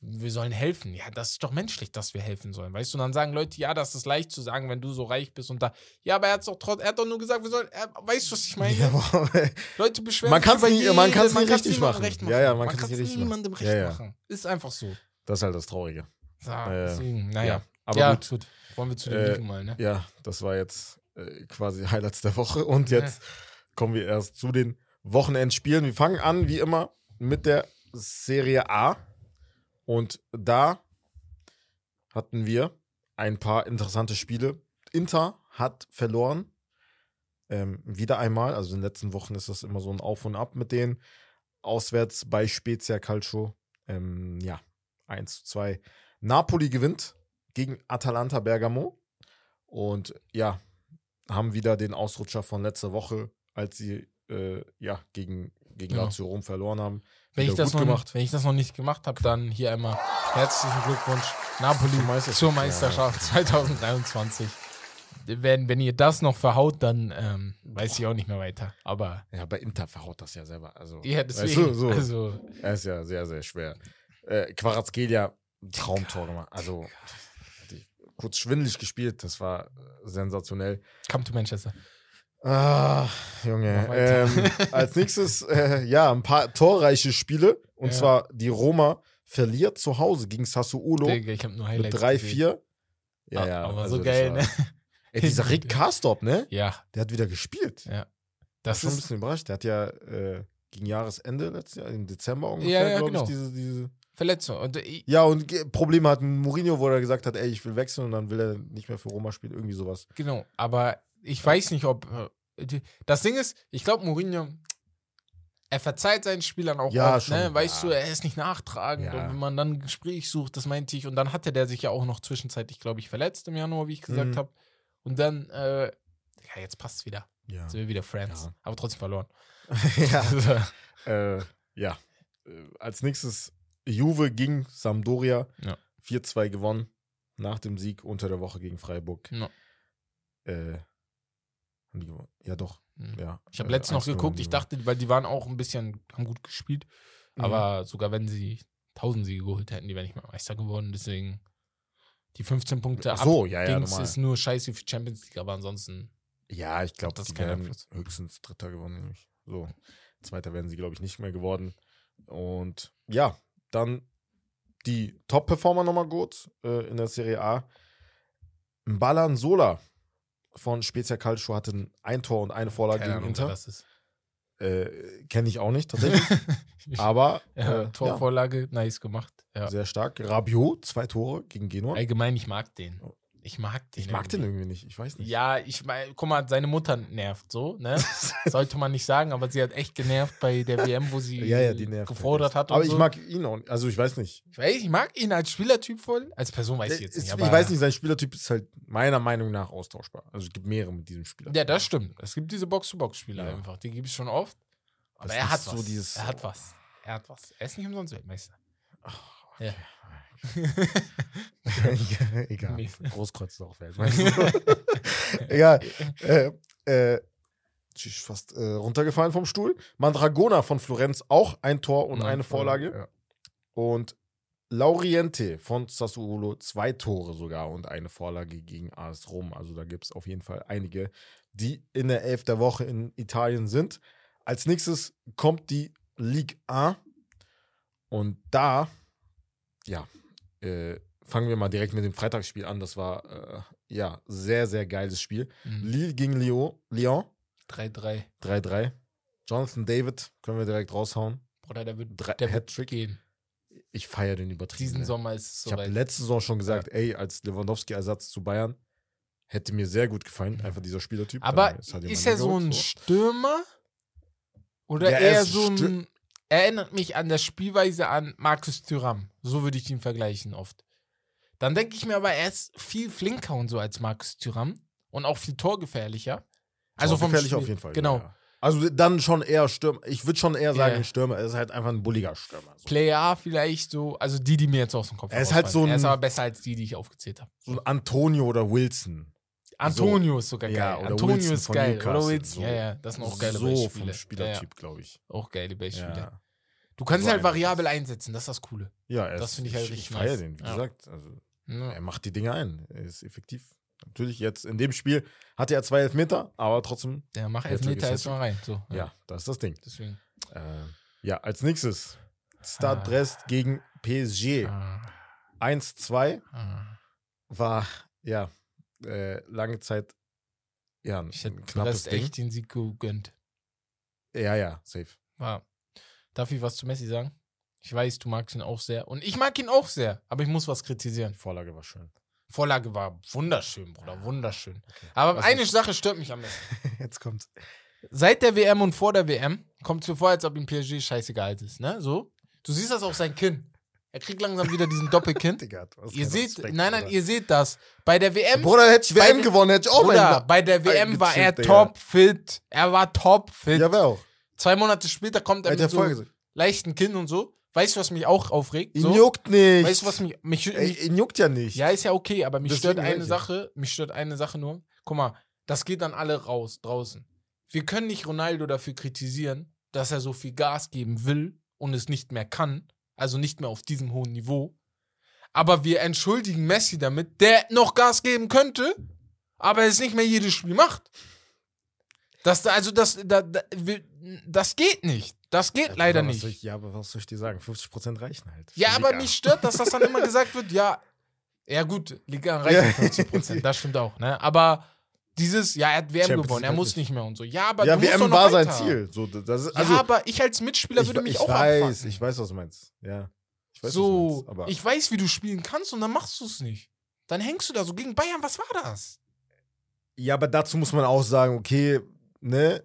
wir sollen helfen. Ja, das ist doch menschlich, dass wir helfen sollen. Weißt du, und dann sagen Leute, ja, das ist leicht zu sagen, wenn du so reich bist und da. Ja, aber er hat doch trotz, er hat doch nur gesagt, wir sollen. Er, weißt du, was ich meine? Ja, aber- Leute beschweren Man sich nie- man jeden, kann's nie kann's richtig niemandem machen. recht Ja, ja, man nie richtig machen. niemandem recht Ja, ja. machen. Ist einfach so. das ist halt das Traurige. Ja. deswegen, naja. Ja, aber ja, gut. Wollen wir zu den Äh, Ligen mal, ne? Ja, das war jetzt äh, quasi Highlights der Woche. Und jetzt kommen wir erst zu den Wochenendspielen. Wir fangen an, wie immer, mit der Serie A. Und da hatten wir ein paar interessante Spiele. Inter hat verloren. Ähm, wieder einmal. Also in den letzten Wochen ist das immer so ein Auf und Ab mit denen. Auswärts bei Spezia Calcio. Ähm, ja, 1 zu 2. Napoli gewinnt gegen Atalanta Bergamo. Und ja, haben wieder den Ausrutscher von letzter Woche, als sie äh, ja, gegen, gegen Genau. Lazio Rom verloren haben. Wenn ich, das noch, gemacht. wenn ich das noch nicht gemacht habe, dann hier einmal herzlichen Glückwunsch Napoli Zur Meisterschaft. zur Meisterschaft 2023. Wenn, wenn ihr das noch verhaut, dann ähm, weiß ich auch nicht mehr weiter. Aber Ja, bei Inter verhaut das ja selber. Also, ja, weißt deswegen. du, so. Also, Er ist ja sehr, sehr schwer. Äh, Quarazgelia, Traumtor gemacht. Also, kurz schwindelig gespielt, das war äh, sensationell. come to Manchester. Ah, Junge. Ähm, als nächstes, äh, ja, ein paar torreiche Spiele. Und Ja. zwar die Roma verliert zu Hause gegen Sassuolo Digga, ich habe nur mit Highlights 3-4. Ja, Ah, ja. aber also so geil, war- ne? Ey, dieser Rick Karstorp, ne? Ja, Der hat wieder gespielt. ja. Das Das ist schon ein bisschen überrascht. Der hat ja äh, gegen Jahresende letztes Jahr, im Dezember ungefähr, Ja, ja, glaube genau. ich, diese, diese. Verletzung. Und ich, Ja, und Probleme hat Mourinho, wo er gesagt hat, ey, ich will wechseln und dann will er nicht mehr für Roma spielen, irgendwie sowas. Genau, aber ich weiß nicht, ob. äh, Das Ding ist, ich glaube, Mourinho, er verzeiht seinen Spielern auch Ja, oft, schon, ne? Weißt ja. du, er ist nicht nachtragend. Ja. Und wenn man dann ein Gespräch sucht, das meinte ich. Und dann hatte der sich ja auch noch zwischenzeitlich, glaube ich, verletzt im Januar, wie ich gesagt Mhm. habe. Und dann, äh, ja, jetzt passt es wieder. Ja. Jetzt sind wir wieder Friends. Ja. Aber trotzdem verloren. ja. Also, Äh, ja. Äh, als nächstes Juve gegen Sampdoria. Ja. 4-2 gewonnen. Nach dem Sieg unter der Woche gegen Freiburg. Ja. Äh? Ja, doch. Mhm. Ja. ich habe Äh, letztens noch 1-0 geguckt, ich dachte, weil die waren auch ein bisschen, haben gut gespielt. Mhm. Aber sogar wenn sie 1000 Siege geholt hätten, die wären nicht mal Meister geworden. Deswegen die 15 Punkte Ach so, ja, ja, normal. ist nur scheiße für Champions League, aber ansonsten. Ja, ich glaube, Das Einfluss. höchstens Dritter gewonnen. nämlich. So. Zweiter werden sie, glaube ich, nicht mehr geworden. Und ja, dann die Top-Performer nochmal kurz äh, in der Serie A. Balan Sola von Spezia Calcio hatte ein Tor und eine Vorlage Keine gegen Ahnung, Inter. das ist. Äh, Kenne ich auch nicht tatsächlich. Aber ja, äh, Torvorlage, nice gemacht. Ja. ja, sehr stark. Rabiot, zwei Tore gegen Genua. Allgemein, ich mag den. Ich Ich mag den. Ich mag den irgendwie. irgendwie nicht. Ich weiß nicht. Ja, ich meine, guck mal, seine Mutter nervt so, ne? Sollte man nicht sagen, aber sie hat echt genervt bei der WM, wo sie Ja, ja, nervt. gefordert hat. Aber ich so. mag ihn auch. nicht. Also ich weiß nicht. Ich weiß, ich mag ihn als Spielertyp voll. Als Person weiß ich jetzt Ist- nicht. ich Aber weiß nicht, sein Spielertyp ist halt meiner Meinung nach austauschbar. Also es gibt mehrere mit diesem Spieler. Ja, das stimmt. Es gibt diese Box-to-Box-Spieler Ja. einfach. Die gibt es schon oft. Aber er ist hat so dieses- er hat was. Er hat was. Er ist nicht umsonst Weltmeister. Ja. Egal. Nee. Großkreuz auch Weltmeister. Egal. Äh, äh, fast äh, runtergefallen vom Stuhl. Mandragona von Florenz auch ein Tor und Ja, eine Vorlage. ja. Und Lauriente von Sassuolo zwei Tore sogar und eine Vorlage gegen AS Rom. Also da gibt es auf jeden Fall einige, die in der Elf der Woche in Italien sind. Als nächstes kommt die Ligue 1. Und da, ja, äh, fangen wir mal direkt mit dem Freitagsspiel an. Das war, äh, ja, sehr, sehr geiles Spiel. Mhm. Lille gegen Lyon, Lyon 3-3. 3-3. Jonathan David können wir direkt raushauen. Bruder, der wird, Drei- der Hattrick. gehen. Ich feiere den übertrieben. Diesen ne? Sommer ist es Ich habe letzte Saison schon gesagt, ey, als Lewandowski-Ersatz zu Bayern hätte mir sehr gut gefallen, einfach dieser Spielertyp. Aber Dann Sadio ist er so ein Stürmer? Oder Ja, er eher ist so ein. Erinnert mich an der Spielweise an Markus Thuram. So würde ich ihn vergleichen oft. Dann denke ich mir aber, er ist viel flinker und so als Markus Thuram. Und auch viel torgefährlicher. Also vom Torgefährlich Spiel. auf jeden Fall. Genau. Ja, ja. Also dann schon eher Stürmer. Ich würde schon eher sagen, ein Stürmer. Er ist halt einfach ein bulliger Stürmer. So, Player vielleicht so. Also die, die mir jetzt aus dem Kopf Er ist halt so Er ist ein- aber besser als die, die ich aufgezählt habe. so ein Antonio oder Wilson. Antonio ist sogar geil. Ja, Antonio Wilson ist geil. Oder Wilson. so. Ja, ja. Das sind auch geile so Beispiele. vom Spielertyp, glaube ich. Ja, ja. Auch geile Beispiele. Ja, Du kannst So ihn halt variabel einsetzen. Das ist das Coole. ja er Das ist- finde ich halt Ich richtig feiere nice. den, wie Ja. gesagt. Also, Ja. er macht die Dinge ein. Er ist effektiv. Natürlich jetzt in dem Spiel hatte er zwei Elfmeter, aber trotzdem, Der macht Elfmeter ist erstmal rein. So, ja, das ist das Ding. Deswegen. Äh, ja, als nächstes Stade Ah. Brest gegen PSG. Ah, 1-2 ah. war, ja, äh, lange Zeit, ja, ein Ich hätte knappes Ding. echt den Sieg gegönnt. Ja, ja, safe. Ja. Darf ich was zu Messi sagen? Ich weiß, du magst ihn auch sehr. Und ich mag ihn auch sehr. Aber ich muss was kritisieren. Vorlage war schön. Vorlage war wunderschön, Bruder. Wunderschön. Aber Was eine ist- Sache stört mich am besten. Jetzt kommt's. Seit der WM und vor der WM kommt es mir vor, als ob ihm PSG scheißegal ist. Ne? So. Du siehst das auf sein Kinn. Er kriegt langsam wieder diesen Doppelkinn. Digga, ihr seht, Respekt, nein, nein, Bruder. ihr seht das. Bei der WM Bruder, hätte ich WM gewonnen, hätte ich auch Bruder, bei der WM war er eingechippt, Digga. top fit. Er war top fit. Ja, wer auch. Zwei Monate später kommt er er mit so leichten Kinn und so. Weißt du, was mich auch aufregt? Ihn So? juckt nicht. Weißt du, was mich, mich, Ey, mich ihn juckt ja nicht. Ja, ist ja okay, aber mich Deswegen stört eine. Sache, mich stört eine Sache nur. Guck mal, das geht dann alle raus draußen. Wir können nicht Ronaldo dafür kritisieren, dass er so viel Gas geben will und es nicht mehr kann, also nicht mehr auf diesem hohen Niveau. Aber wir entschuldigen Messi damit, der noch Gas geben könnte, aber es nicht mehr jedes Spiel macht. Das, also das, da, da, wir- das geht nicht. Das geht Ja, leider nicht. Ich, ja, aber was soll ich dir sagen? 50% reichen halt. Ja, aber mich stört, dass das dann immer gesagt wird, ja, ja gut, Liga reicht Ja. 50 Prozent, das stimmt auch, ne? Aber dieses, ja, er hat WM Champions gewonnen, er muss nicht. mehr und so. Ja, aber Ja, WM war sein weiter. Ziel. So, das ist, Ja, also, aber ich als Mitspieler würde ich, mich ich auch weiß, abfucken. ich weiß, was du meinst. Ja. Ich weiß, was du so, meinst, aber ich weiß, wie du spielen kannst und dann machst du es nicht. Dann hängst du da so gegen Bayern, was war das? Ja, aber dazu muss man auch sagen, okay, ne,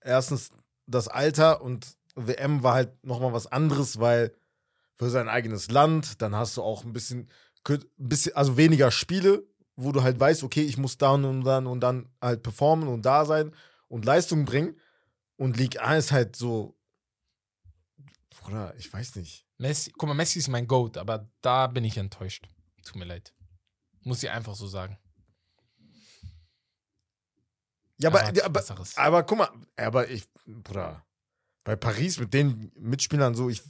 erstens das Alter und WM war halt nochmal was anderes, weil für sein eigenes Land, dann hast du auch ein bisschen, ein bisschen, also weniger Spiele, wo du halt weißt, okay, ich muss da und dann und dann halt performen und da sein und Leistung bringen. Und League 1 ist halt so, oder ich weiß nicht. Messi, guck mal, Messi ist mein Goat, aber da bin ich enttäuscht. Tut mir leid. Muss ich einfach so sagen. Ja, aber, Er aber, Besseres. aber guck mal, aber ich, Bruder, bei Paris mit den Mitspielern so, ich,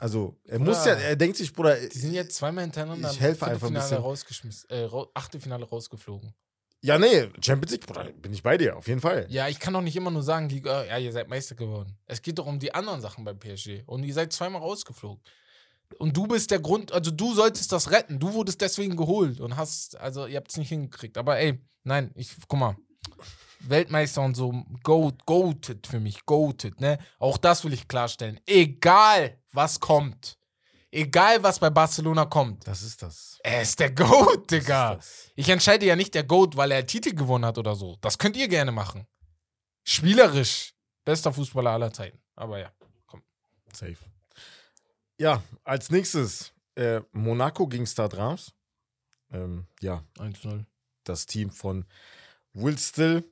also, er Bruder, muss ja, er denkt sich, Bruder, Die sind jetzt zweimal hintereinander Ich helfe einfach ein bisschen. rausgeschmissen, äh, rau- Achtelfinale rausgeflogen. ja, nee, Champions League, Bruder, bin ich bei dir, auf jeden Fall. Ja, ich kann doch nicht immer nur sagen, die, äh, ja, ihr seid Meister geworden. Es geht doch um die anderen Sachen beim PSG. Und ihr seid zweimal rausgeflogen. Und du bist der Grund, also du solltest das retten. Du wurdest deswegen geholt und hast, also ihr habt es nicht hingekriegt. Aber ey, nein, ich, guck mal. Weltmeister und so, goat, goated für mich, goated, ne? Auch das will ich klarstellen. Egal, was kommt. Egal, was bei Barcelona kommt. Das ist das. Er ist der Goat, Digga. Ich entscheide ja nicht der Goat, weil er Titel gewonnen hat oder so. Das könnt ihr gerne machen. Spielerisch. Bester Fußballer aller Zeiten. Aber ja. Safe. Ja, als nächstes äh, Monaco gegen Stade Reims. Ähm, ja, 1-0. das Team von Will Still,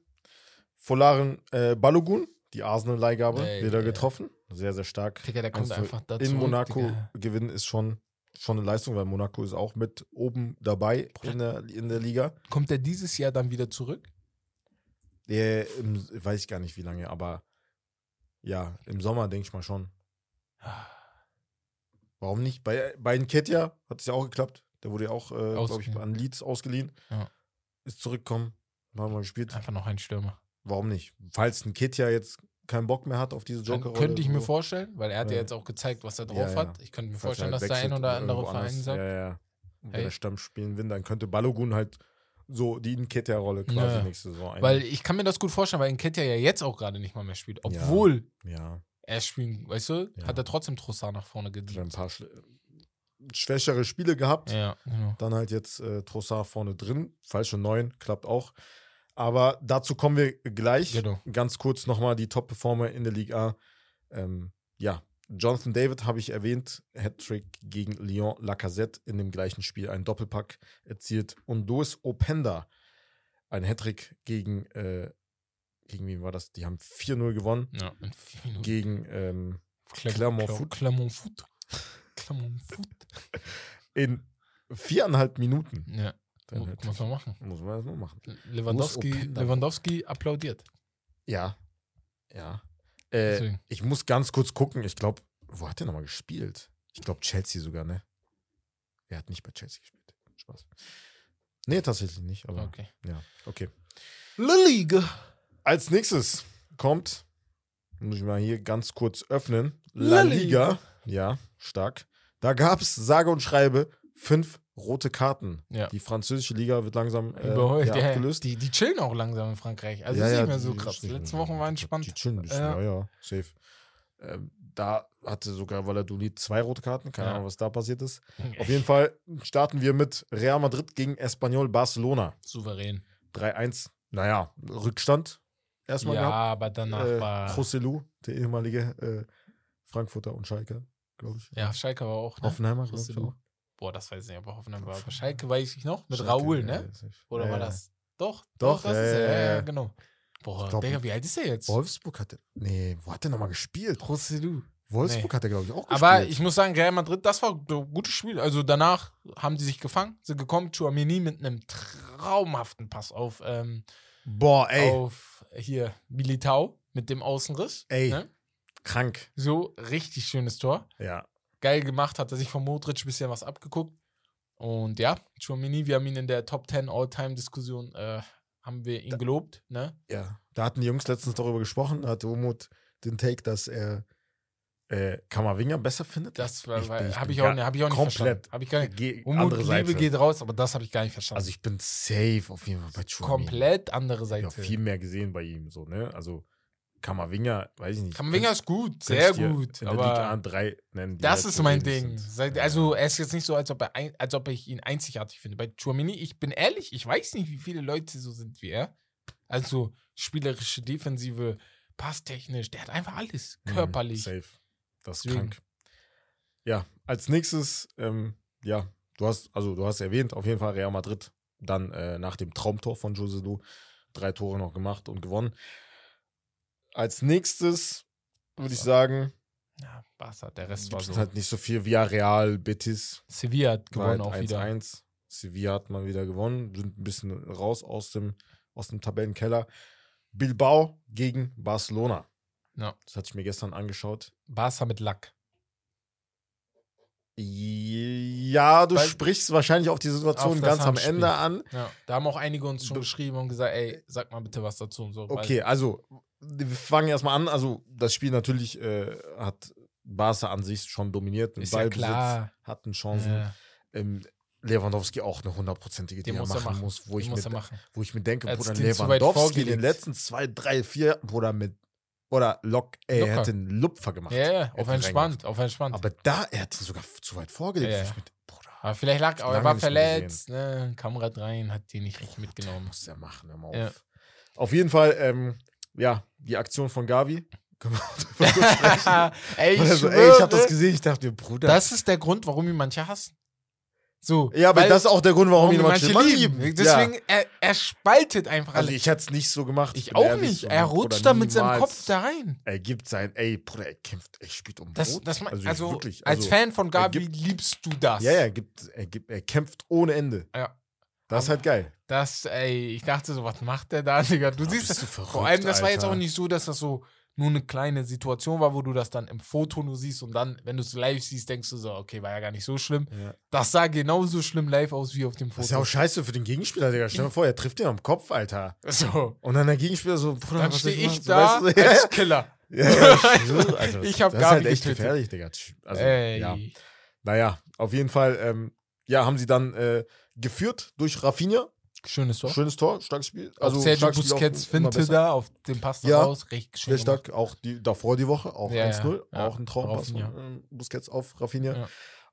Volaren äh, Balogun, die Arsenal-Leihgabe, Ey, wieder ey. getroffen. Sehr, sehr stark. Digga, der kommt Also einfach dazu. In Monaco gewinnen ist schon, schon eine Leistung, weil Monaco ist auch mit oben dabei in der, in der Liga. Kommt er dieses Jahr dann wieder zurück? Äh, im, weiß ich gar nicht wie lange, aber ja, im Sommer denke ich mal schon. Warum nicht? Bei, bei Nketiah hat es ja auch geklappt. Der wurde ja auch, äh, glaube ich, an Leeds ausgeliehen. Ja. Ist zurückgekommen. Haben wir gespielt. Einfach noch ein Stürmer. Warum nicht? Falls ein Nketiah jetzt keinen Bock mehr hat auf diese Joker-Rolle. könnte ich mir vorstellen, weil er hat ja Ja. jetzt auch gezeigt, was er drauf Ja, ja. hat. Ich könnte mir falls vorstellen, halt dass der ein oder andere Verein anders. sagt. Ja, ja. Und wenn Hey. er Stamm spielen will, dann könnte Balogun halt so die Nketiah-Rolle quasi Ja. nächste Saison einnehmen. Weil ich kann mir das gut vorstellen, weil Nketiah ja jetzt auch gerade nicht mal mehr spielt. Obwohl ja, er spielt, weißt du, Ja. hat er trotzdem Trossard nach vorne er ein gedient. paar schl- schwächere Spiele gehabt. Ja, genau. Dann halt jetzt äh, Trossard vorne drin. Falsche 9, klappt auch. Aber dazu kommen wir gleich. Genau. Ganz kurz nochmal die Top-Performer in der Liga A. Ähm, ja, Jonathan David habe ich erwähnt. Hattrick gegen Lyon Lacazette in dem gleichen Spiel. Ein Doppelpack erzielt. Und Louis Openda, ein Hattrick gegen, äh, gegen wen war das? Die haben 4-0 gewonnen. Ja. Gegen ähm, Clermont Clermont Foot. Foot. Clermont Foot. Clermont Foot. in viereinhalb Minuten. Ja, Dann Hattrick. muss man machen. Muss man erstmal machen. Lewandowski. Lewandowski applaudiert. Ja. Ja. Äh, ich muss ganz kurz gucken. Ich glaube, wo hat der nochmal gespielt? Ich glaube, Chelsea sogar, ne? Er hat nicht bei Chelsea gespielt. Spaß. Nee, tatsächlich nicht. Aber Okay. ja, okay. La Liga. Als nächstes kommt, muss ich mal hier ganz kurz öffnen, La La Liga. Ja, stark. Da gab es, sage und schreibe, fünf rote Karten. Ja. Die französische Liga wird langsam äh, Überholt. ja, Ja, abgelöst. Die, die chillen auch langsam in Frankreich. Also Ja, ist ja, nicht mehr so krass. die- Letzte Woche war entspannt. Die chillen ein bisschen, Ja. ja, ja, safe. Ähm, da hatte sogar Valladolid zwei rote Karten. Keine Ja. Ahnung, was da passiert ist. Auf jeden Fall starten wir mit Real Madrid gegen Espanyol Barcelona. Souverän. 3-1. Naja, Rückstand erstmal Ja, gehabt. aber danach Äh, war. Joselu, der ehemalige äh, Frankfurter und Schalke, glaube ich. Ja, Schalke war auch. Ne? Hoffenheimer, glaube ich auch. Boah, das weiß ich nicht, aber Hoffenheim war. Aber Schalke weiß ich noch. Mit Schalke, Raoul, ne? Oder war das? Doch, Doch, das ist er. ja, genau. Boah, glaub, Digga, wie alt ist er jetzt? Wolfsburg hatte. Nee, wo hat der nochmal gespielt? Joselu. Wolfsburg Nee. hat er, glaube ich, auch gespielt. Aber ich muss sagen, Real Madrid, das war ein gutes Spiel. Also danach haben sie sich gefangen, sind gekommen. Chouameni mit einem traumhaften Pass auf, ähm, Boah, ey, auf hier Militao mit dem Außenriss. Ey. Ne? krank. So, richtig schönes Tor. Ja. Geil gemacht, hat er sich von Modric ein bisschen was abgeguckt. Und ja, Chouameni, wir haben ihn in der Top 10 All-Time-Diskussion, äh, haben wir ihn gelobt. Ne? Ja, da hatten die Jungs letztens darüber gesprochen, da hatte Umut den Take, dass er äh, Kammerwinger besser findet. Das war, Ich bin- ich habe ich, auch, hab ich auch nicht komplett. verstanden. Hab ich gar nicht. Ge Umut, Liebe Seite. geht raus, aber das habe ich gar nicht verstanden. also ich bin safe auf jeden Fall bei Chouameni. Komplett andere Ich Seite. habe viel mehr gesehen bei ihm, so, ne? Also Kammerwinger, weiß ich nicht. Kammerwinger ist gut, sehr gut. In der Liga Aber drei nennen, das ist mein Ding. sind. Also er ist jetzt nicht so, als ob, er ein, als ob ich ihn einzigartig finde. Bei Chouamini, ich bin ehrlich, ich weiß nicht, wie viele Leute so sind wie er. Also spielerische Defensive, passtechnisch, der hat einfach alles. Mhm, Körperlich. Safe. Das ist Deswegen. krank. Ja, als nächstes, ähm, ja, du hast, also du hast erwähnt, auf jeden Fall Real Madrid dann äh, nach dem Traumtor von Jose Lu drei Tore noch gemacht und gewonnen. Als nächstes würde ich sagen, Ja, Barca, der Rest war so. halt nicht so viel. Villarreal, Betis, Sevilla hat gewonnen halt auch wieder. 1-1. Sevilla hat mal wieder gewonnen, sind ein bisschen raus aus dem, aus dem Tabellenkeller. Bilbao gegen Barcelona. Ja. Das hatte ich mir gestern angeschaut. Barca mit Lack. Ja, du Weil- sprichst wahrscheinlich auf die Situation Auf ganz am. Ende an. Ja, da haben auch einige uns schon Be- geschrieben und gesagt, ey, sag mal bitte was dazu und so. Okay, also wir fangen erstmal an. Also das Spiel natürlich äh, hat Barca an sich schon dominiert. Ist ja klar. hatten Chancen. Ja, Ähm, Lewandowski auch eine hundertprozentige, die Den er er machen machen. muss, wo den ich, muss mir, er wo ich mir denke, Er hat's Bruder den Lewandowski in den letzten zwei, drei, vier, Bruder mit Oder lock, er Locker. hätte einen Lupfer gemacht. Ja, ja, auf entspannt, auf entspannt. Aber da, er hat ihn sogar zu weit vorgelegt. Ich mit, Bruder, Aber vielleicht lag, aber er war verletzt, ne? kam rein, hat die nicht richtig mitgenommen. muss er machen, hör mal auf. Ja. Auf jeden Fall, ähm, ja, die Aktion von Gavi. Können wir sprechen? ey, ich, also, schwöre, ey, ich hab das gesehen, ich dachte mir, Bruder. das ist der Grund, warum ihn manche hassen. So, ja, aber das ist auch der Grund, warum, warum ihn manche manche lieben. lieben. ja. Deswegen, er, er spaltet einfach Also alle. ich hätte es nicht so gemacht. Ich auch nicht. so, Er rutscht da mit seinem. Kopf da rein. Er gibt sein, ey, Bruder, er kämpft, er spielt um Das, Brot. das, mein- ich also, wirklich, als also, Fan von Gabi gibt- liebst du das. Ja, ja, er, gibt, er, gibt, er kämpft ohne Ende. Ja. Das ist halt geil. Das, ey, ich dachte so, was macht der da, Digga? Du siehst, bist du vor verrückt, allem, das war jetzt Alter. auch nicht so, dass das so nur eine kleine Situation war, wo du das dann im Foto nur siehst und dann, wenn du es live siehst, denkst du so, okay, war ja gar nicht so schlimm. Ja. Das sah genauso schlimm live aus wie auf dem Das Foto. ist ja auch scheiße für den Gegenspieler, Digga. Stell dir vor, er trifft den am Kopf, Alter. so. Und dann der Gegenspieler so, Bruder, Dann stehe ich machen? da So, weißt du, als Killer. ja, ja, ich schwöre, Alter, Ich hab Das ist Gabi halt echt getötet. gefährlich, Digga. Also, Ey. ja. Naja, auf jeden Fall, ähm, ja, haben sie dann äh, geführt durch Rafinha. Schönes Tor. Schönes Tor, starkes Spiel. Also Sergio auch Busquets immer finte da auf dem Pass Ja. raus. Richtig schön. Sehr gemacht. stark, auch die, davor die Woche, auch Ja, 1-0, ja. auch ein Traumpass von ähm, Busquets auf Rafinha. Ja.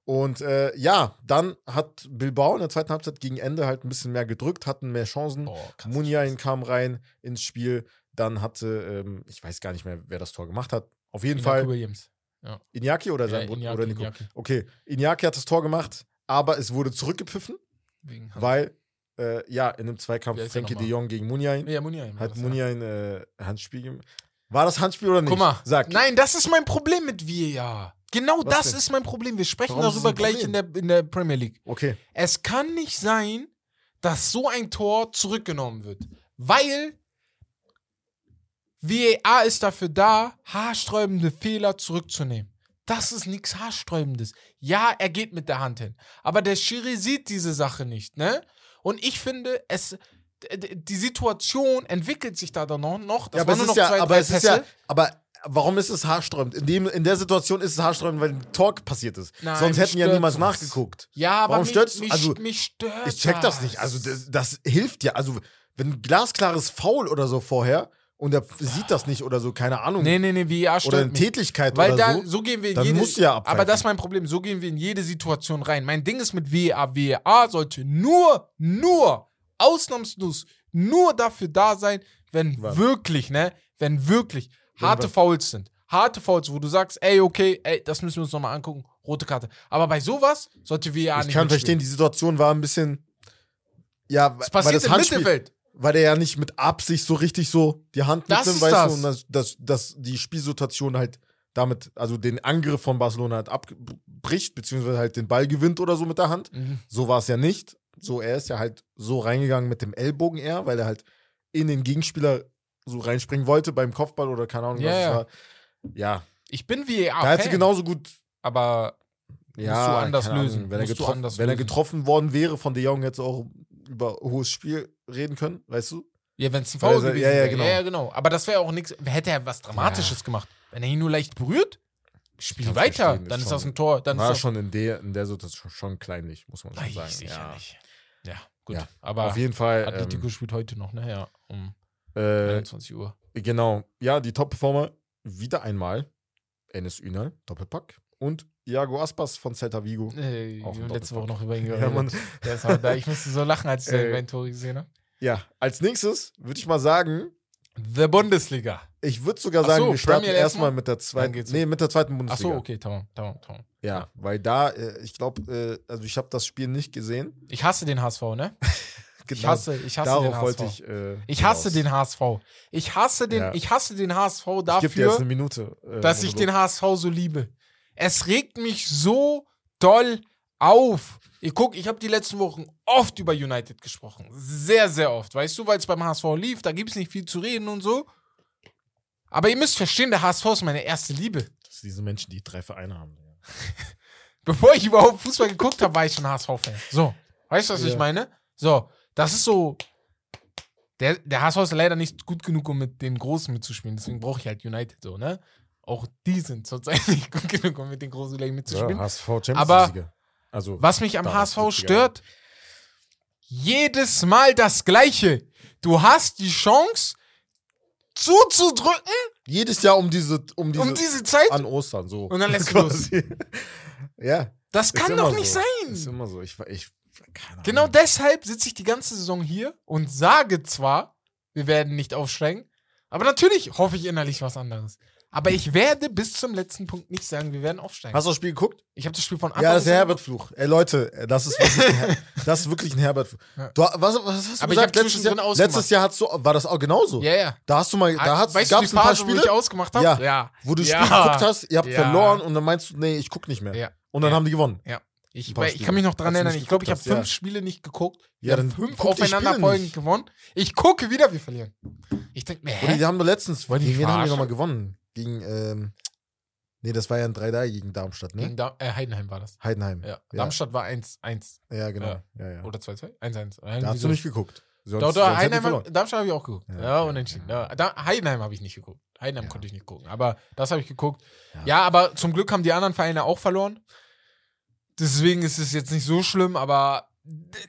Und äh, ja, dann hat Bilbao in der zweiten Halbzeit gegen Ende halt ein bisschen mehr gedrückt, hatten mehr Chancen. Boah, krass. Muniain kam rein ins Spiel. Dann hatte, ähm, ich weiß gar nicht mehr, wer das Tor gemacht hat. Auf jeden Inaki Fall Williams. Iñaki oder sein Ja, Bruder Iñaki, oder Nico. Iñaki. Okay, Iñaki hat das Tor gemacht, aber es wurde zurückgepfiffen. Weil äh, ja in einem Zweikampf Frenkie de? Jong gegen Muniain Ja, Muniain. war hat das, ja. Muniain äh, Handspiel gemacht. War das Handspiel oder nicht? Guck mal, Sag. nein, das ist mein Problem mit VAR. Genau Was das denn? ist mein Problem. Wir sprechen Warum darüber gleich in der, in der Premier League. Okay. Es kann nicht sein, dass so ein Tor zurückgenommen wird. Weil VAR ist dafür da, haarsträubende Fehler zurückzunehmen. Das ist nichts haarsträubendes. Ja, er geht mit der Hand hin. Aber der Schiri sieht diese Sache nicht, ne? Und ich finde, es. Die Situation entwickelt sich da dann noch. Das ja, aber es ist ja, zwei, aber es ist ja, aber warum ist es haarsträubend? In, dem, in der Situation ist es haarsträubend, weil ein Tor passiert ist. Nein, Sonst hätten ja niemals sowas. nachgeguckt. Ja, aber Warum mich, stört's- mich, also, mich stört Ich check das nicht. Also das, das hilft ja. Also wenn ein glasklares Foul oder so vorher und er sieht das nicht oder so, keine Ahnung. Nee, nee, nee, VAR stört oder eine mich. Tätigkeit Weil oder da, so. so gehen wir in dann jede, musst du ja abpfeifen. Aber das ist mein Problem, so gehen wir in jede Situation rein. Mein Ding ist mit VAR, VAR sollte nur, nur, ausnahmslos, nur dafür da sein, wenn Was? wirklich, ne, wenn wirklich Wenn harte was? Fouls sind. Harte Fouls, wo du sagst, ey, okay, ey, das müssen wir uns nochmal angucken, rote Karte. Aber bei sowas sollte VAR ich nicht kann mitspielen. verstehen, die Situation war ein bisschen. Ja, Es passiert das im Handspiel, Mittelfeld. Weil der ja nicht mit Absicht so richtig so die Hand Das mitnimmt, weißt das. du, und dass, dass, dass die Spielsituation halt damit, also den Angriff von Barcelona halt abbricht, beziehungsweise halt den Ball gewinnt oder so mit der Hand. Mhm. So war es ja nicht. So, er ist ja halt so reingegangen mit dem Ellbogen eher, weil er halt in den Gegenspieler so reinspringen wollte beim Kopfball oder keine Ahnung, Ja, was es ja. war. Ja, Ich bin da hätte sie genauso gut. aber Ja, musst du anders lösen. Wenn, er getroffen, wenn er getroffen worden wäre von De Jong, hätte er auch über hohes Spiel reden können, weißt du? Ja, wenn es ein Foul er- gewesen ja, ja, wäre. genau. Ja, ja, genau. Aber das wäre auch nichts. Hätte er was Dramatisches gemacht. Wenn er ihn nur leicht berührt, spiel weiter. verstehen, ist Dann ist schon- das ein Tor. Dann War ist schon in der, in der Situation schon kleinlich, muss man schon Nein, sagen. sicher ja. nicht. Ja, gut. Ja, Aber Auf jeden Fall. Atletico spielt heute noch, ne? Ja, um Ähm, äh, 21 Uhr. genau. Ja, die Top-Performer wieder einmal. Enes Ünal, Doppelpack. Und Iago Aspas von Celta Vigo. Äh, auch letzte Woche noch über ihn Ja, geredet. Mann. Der ist halt da. Ich musste so lachen, als ich Äh, beiden Tore gesehen habe. Ja, als nächstes würde ich mal sagen, The Bundesliga. ich würde sogar sagen, so, wir starten erstmal mit der zweiten, nee, mit der zweiten Ach Bundesliga. so, okay, tamam, tamam, tamam. Ja, weil da, äh, ich glaube, äh, also ich habe das Spiel nicht gesehen. Ich hasse den HSV, ne? Ich Genau, hasse, ich hasse darauf den HSV. wollte ich. Äh, Ich hasse den HSV. Ich hasse den, Ja. ich hasse den HSV Ich gebe dir jetzt dafür, eine Minute. Äh, dass ich den. HSV so liebe. Es regt mich so doll auf. Ich guck, ich habe die letzten Wochen oft über United gesprochen. Sehr, sehr oft. Weißt du, weil es beim HSV lief, da gibt es nicht viel zu reden und so. Aber ihr müsst verstehen, der HSV ist meine erste Liebe. Das sind diese Menschen, die drei Vereine haben. Bevor ich überhaupt Fußball geguckt habe, war ich schon HSV-Fan. So. Weißt du, was Ja. ich meine? So. Das ist so. Der, der HSV ist leider nicht gut genug, um mit den Großen mitzuspielen. Deswegen brauche ich halt United so, ne? Auch die sind zurzeit nicht gut genug, um mit den Großen Ja, mitzuspielen. HSV Champions Aber-. Also, Was mich am HSV stört, jedes Mal das Gleiche. Du hast die Chance zuzudrücken Jedes Jahr um diese, um diese, um diese Zeit? an Ostern, so. Und dann lässt du Quasi. ja. Das kann doch nicht so. sein. Ist immer so. Ich, ich, keine Ahnung. Genau deshalb sitze ich die ganze Saison hier und sage zwar, wir werden nicht aufsteigen, aber natürlich hoffe ich innerlich was anderes. Aber ich werde bis zum letzten Punkt nicht sagen, wir werden aufsteigen. Hast du das Spiel geguckt? ich habe das Spiel von Anfang Ja, das ist der an- Herbert-Fluch. Ey, Leute, das ist wirklich ein, Her das ist wirklich ein Herbert-Fluch. Ja. Du, was, was hast du Aber ich gesagt? Letztes Jahr, letztes Jahr hast du, war das auch genauso. Ja, ja. Da hast du mal, da hat's, weißt du gab's die ein paar Phase, wo ich Spiele, ausgemacht habe? Ja. ja. wo du das Ja. Spiel geguckt hast, ihr habt Ja. verloren und dann meinst du, nee, ich guck nicht mehr. Ja. Und dann Ja. haben die gewonnen. Ich, weil ich Spiele. kann mich noch dran du erinnern, ich glaube, ich habe fünf ja. Spiele nicht geguckt. Wir Ja, haben dann fünf Spiele aufeinanderfolgend gewonnen. Ich gucke wieder, wir verlieren. Ich denke mir, Oder die haben doch letztens, Wollen die wen haben verarschen? nochmal gewonnen? Gegen, ähm, nee, das war ja ein 3-3 gegen Darmstadt, ne? Gegen da äh, Heidenheim war das. Heidenheim. Ja. ja. Darmstadt war 1-1 Ja, genau. Ja. Ja, oder 2-2? 1-1. Da hast du nicht geguckt. Sonst, Doch, doch, sonst Heidenheim, hab- Darmstadt habe ich auch geguckt. Ja, Ja, unentschieden. Ja, da, Heidenheim habe ich nicht geguckt. Heidenheim Ja. konnte ich nicht gucken. Aber das habe ich geguckt. Ja. Ja. aber zum Glück haben die anderen Vereine auch verloren. Deswegen ist es jetzt nicht so schlimm, aber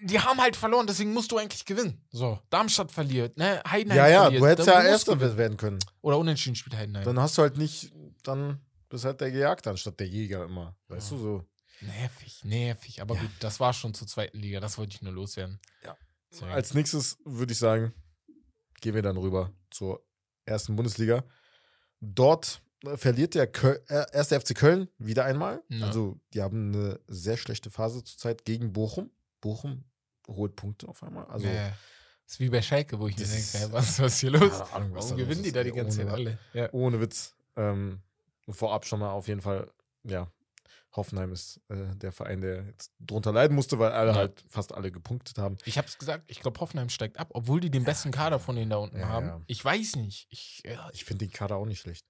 die haben halt verloren, deswegen musst du eigentlich gewinnen. So, Darmstadt verliert, ne? Heidenheim Ja, ja, verliert. du hättest ja Erster werden können. Oder unentschieden spielt Heidenheim. Dann hast du halt nicht, dann bist halt der Gejagte anstatt der Jäger immer. Weißt Ja. du so? nervig, nervig. Aber Ja. gut, das war schon zur zweiten Liga. Das wollte ich nur loswerden. Ja. Deswegen. Als nächstes würde ich sagen, gehen wir dann rüber zur ersten Bundesliga. Dort äh, verliert der Köl äh, erste FC Köln wieder einmal. Ja. Also, die haben eine sehr schlechte Phase zurzeit gegen Bochum. Bochum holt Punkte auf einmal. Also, ja, ja. ist wie bei Schalke, wo ich mir denke, hä, was, ist hier los? keine Ahnung, was Warum gewinnen die ist, da die ganze Zeit ohne- alle? Ja. Ohne Witz. Ähm, vorab schon mal auf jeden Fall, ja, Hoffenheim ist äh, der Verein, der jetzt drunter leiden musste, weil alle Ja. halt fast alle gepunktet haben. Ich hab's gesagt, ich glaube, Hoffenheim steigt ab, obwohl die den besten Kader von denen da unten Ja, haben. ja. Ich weiß nicht. Ich, ja, Ich finde den Kader auch nicht schlecht.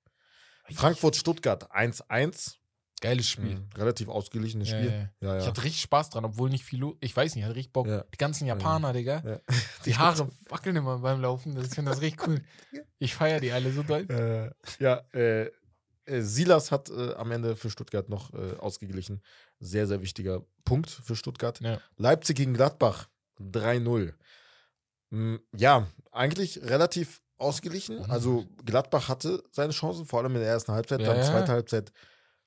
Frankfurt-Stuttgart 1-1. Geiles Spiel. Mhm. Relativ ausgeglichenes Ja, Spiel. ja. Ja. Ich hatte richtig Spaß dran, obwohl nicht viel. Ich weiß nicht, ich hatte richtig Bock. Die ganzen Japaner, Digga. Ja. Die Haare wackeln immer beim Laufen. Das- Ich finde das richtig cool. Ich feiere die alle so doll. Äh, ja, äh, äh, Silas hat äh, am Ende für Stuttgart noch äh, ausgeglichen. Sehr, sehr wichtiger Punkt für Stuttgart. Leipzig gegen Gladbach 3-0. Mm, Ja, eigentlich relativ ausgeglichen. Mhm. Also Gladbach hatte seine Chancen, vor allem in der ersten Halbzeit. Dann zweite Halbzeit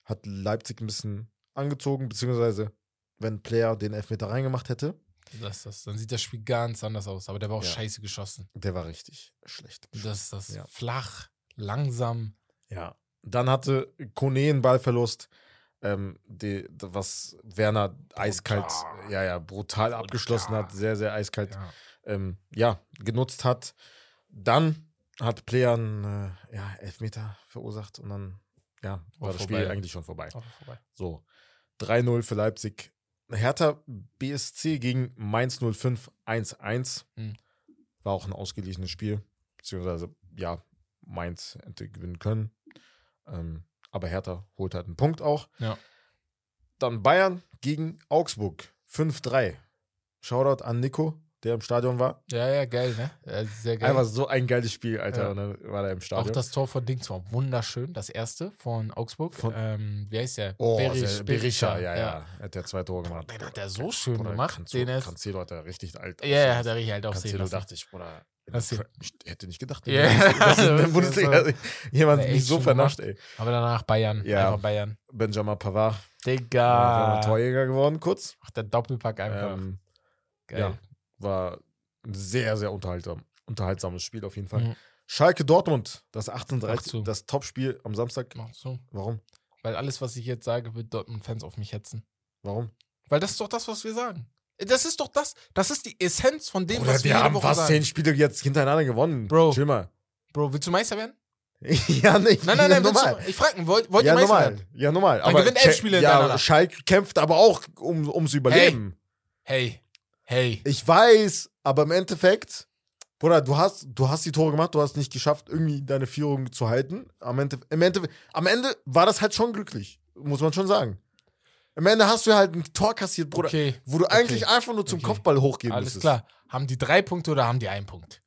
hat Leipzig ein bisschen angezogen, beziehungsweise wenn Player den Elfmeter reingemacht hätte, Das, das, dann sieht das Spiel ganz anders aus. Aber der war auch Ja. scheiße geschossen. der war richtig schlecht. Das ist das Ja. flach, langsam. Ja. Dann hatte Kone einen Ballverlust, ähm, die, was Werner eiskalt, ja, ja, brutal, abgeschlossen hat, sehr, sehr eiskalt, Ja. ähm, ja, genutzt hat. Dann hat Player einen äh, ja, Elfmeter verursacht und dann, ja, war War das vorbei. Spiel eigentlich schon vorbei. Vorbei. So, 3-0 für Leipzig. Hertha BSC gegen Mainz 05 1-1. Mhm. War auch ein ausgeglichenes Spiel. Beziehungsweise, ja, Mainz hätte gewinnen können. Ähm, aber Hertha holt halt einen Punkt auch. Ja. Dann Bayern gegen Augsburg 5-3. Shoutout an Nico, der im Stadion war. Ja, ja, geil, ne? Ja, sehr geil. Einfach so ein geiles Spiel, Alter. Ja. Und dann war er im Auch Stadion. das Tor von Dings war wunderschön. Das erste von Augsburg. Von- ähm, wie heißt der? oh, Berisch- sehr- Berisha, ja, ja. Er hat ja zwei Tore gemacht. Den hat er so schön Bruder, gemacht. Cancelo, Den ist, Cancelo hat er richtig alt. ja, ja, hat er richtig halt aufsehen Cancelo lassen. dachte ich, Bruder, ich hätte nicht gedacht, Ja. der Das ist Bundesliga jemand mich so vernascht, ey. Aber danach Bayern. Ja. Einfach Bayern. Benjamin Pavard, Digga. Torjäger geworden, kurz. Ach, der Doppelpack einfach. Ähm, geil. ja, war ein sehr, sehr unterhaltsam, unterhaltsames Spiel auf jeden Fall. Mhm. Schalke Dortmund, das Mach 38, zu. das Topspiel am Samstag. Mach so. Warum? Weil alles, was ich jetzt sage, wird Dortmund-Fans auf mich hetzen. Warum? Weil das ist doch das, was wir sagen. Das ist doch das. Das ist die Essenz von dem, Bruder, was wir wir jede haben Woche fast sagen. zehn Spiele jetzt hintereinander gewonnen. Bro. Chill mal. Bro, willst du Meister werden? ja, nicht. Nein, nein, nein, willst normal. du, ich frage, wollt, wollt ja, ihr Meister normal. werden? Ja, normal. Dann gewinnt elf Spiele Ja, hintereinander. Schalke kämpft aber auch um, ums Überleben. Hey, hey. Ich weiß, aber im Endeffekt, Bruder, du hast, du hast die Tore gemacht, du hast nicht geschafft, irgendwie deine Führung zu halten. Am Ende, im Ende, am Ende war das halt schon glücklich, muss man schon sagen. Am Ende hast du halt ein Tor kassiert, Bruder, Okay, wo du eigentlich einfach nur zum Okay. Kopfball hochgehen alles müsstest. klar. Haben die drei Punkte oder haben die einen Punkt?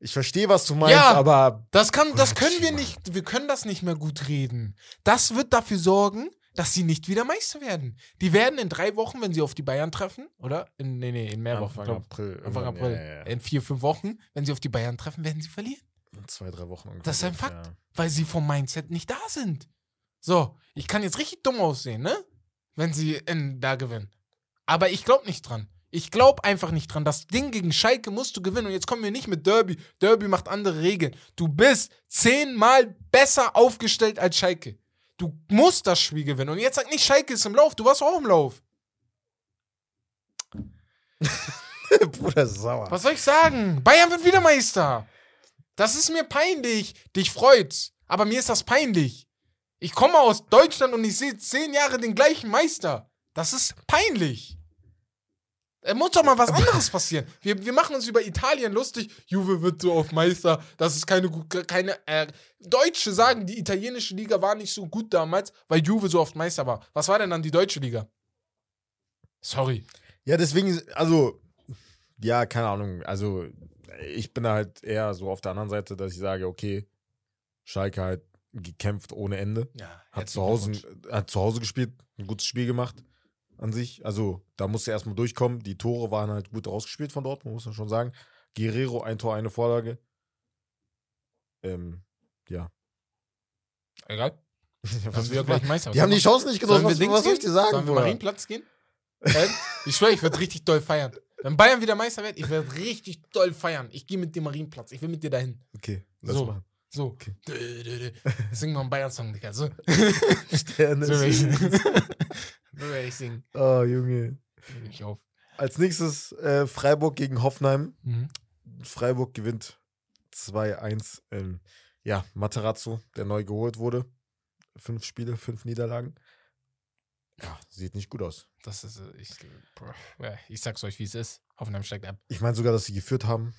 Ich verstehe, was du meinst, Ja. aber Das, kann, das können wir nicht, wir können das nicht mehr gut reden. Das wird dafür sorgen, dass sie nicht wieder Meister werden. Die werden in drei Wochen, wenn sie auf die Bayern treffen, oder? In, nee, nee, in mehr Wochen. Anfang April. Anfang April. Ja, ja, ja. In vier, fünf Wochen, wenn sie auf die Bayern treffen, werden sie verlieren. zwei, drei Wochen ungefähr. Das ist ein Ja. Fakt. Weil sie vom Mindset nicht da sind. So, ich kann jetzt richtig dumm aussehen, ne? Wenn sie in, da gewinnen. Aber ich glaube nicht dran. Ich glaube einfach nicht dran. Das Ding gegen Schalke musst du gewinnen. Und jetzt kommen wir nicht mit Derby. Derby macht andere Regeln. Du bist zehnmal besser aufgestellt als Schalke. Du musst das Spiel gewinnen. Und jetzt sag nicht, Schalke ist im Lauf. Du warst auch im Lauf. Bruder sauer. Was soll ich sagen? Bayern wird wieder Meister. Das ist mir peinlich. Dich freut's. Aber mir ist das peinlich. Ich komme aus Deutschland und ich sehe zehn Jahre den gleichen Meister. Das ist peinlich. Es muss doch mal was anderes passieren. Wir, wir machen uns über Italien lustig. Juve wird so auf Meister. Das ist keine gut, keine. Äh, Deutsche sagen, die italienische Liga war nicht so gut damals, weil Juve so oft Meister war. Was war denn dann die deutsche Liga? Sorry. Ja, deswegen, also, ja, keine Ahnung. Also, ich bin da halt eher so auf der anderen Seite, dass ich sage, okay, Schalke halt gekämpft ohne Ende. Ja, Hat zu, Hause, hat zu Hause gespielt, ein gutes Spiel gemacht an sich. Also, da musste er erstmal durchkommen. Die Tore waren halt gut rausgespielt von Dortmund, muss man schon sagen. Guerrero, ein Tor, eine Vorlage. Ähm, ja. Egal. was wir gleich Meister. die haben die Chance nicht genutzt. Was, was soll ich dir sagen, Sollen wir? Marienplatz gehen? Ähm, ich schwöre, ich werde richtig doll feiern. Wenn Bayern wieder Meister wird, ich werde richtig doll feiern. Ich gehe mit dem Marienplatz. Ich will mit dir dahin. Okay, lass So. mal. So. Okay. Dö, dö, dö. Sing noch einen Bayern-Song, Digga. So. Sterne. So singen. Oh, Junge. Nehm ich auf. Als nächstes äh, Freiburg gegen Hoffenheim. Mhm. Freiburg gewinnt 2-1. Ähm, ja, Materazzo, der neu geholt wurde. Fünf Spiele, fünf Niederlagen. Ja, sieht nicht gut aus. Das ist, äh, ich, ich sag's euch, wie es ist. Hoffenheim steigt ab. Ich meine sogar, dass sie geführt haben.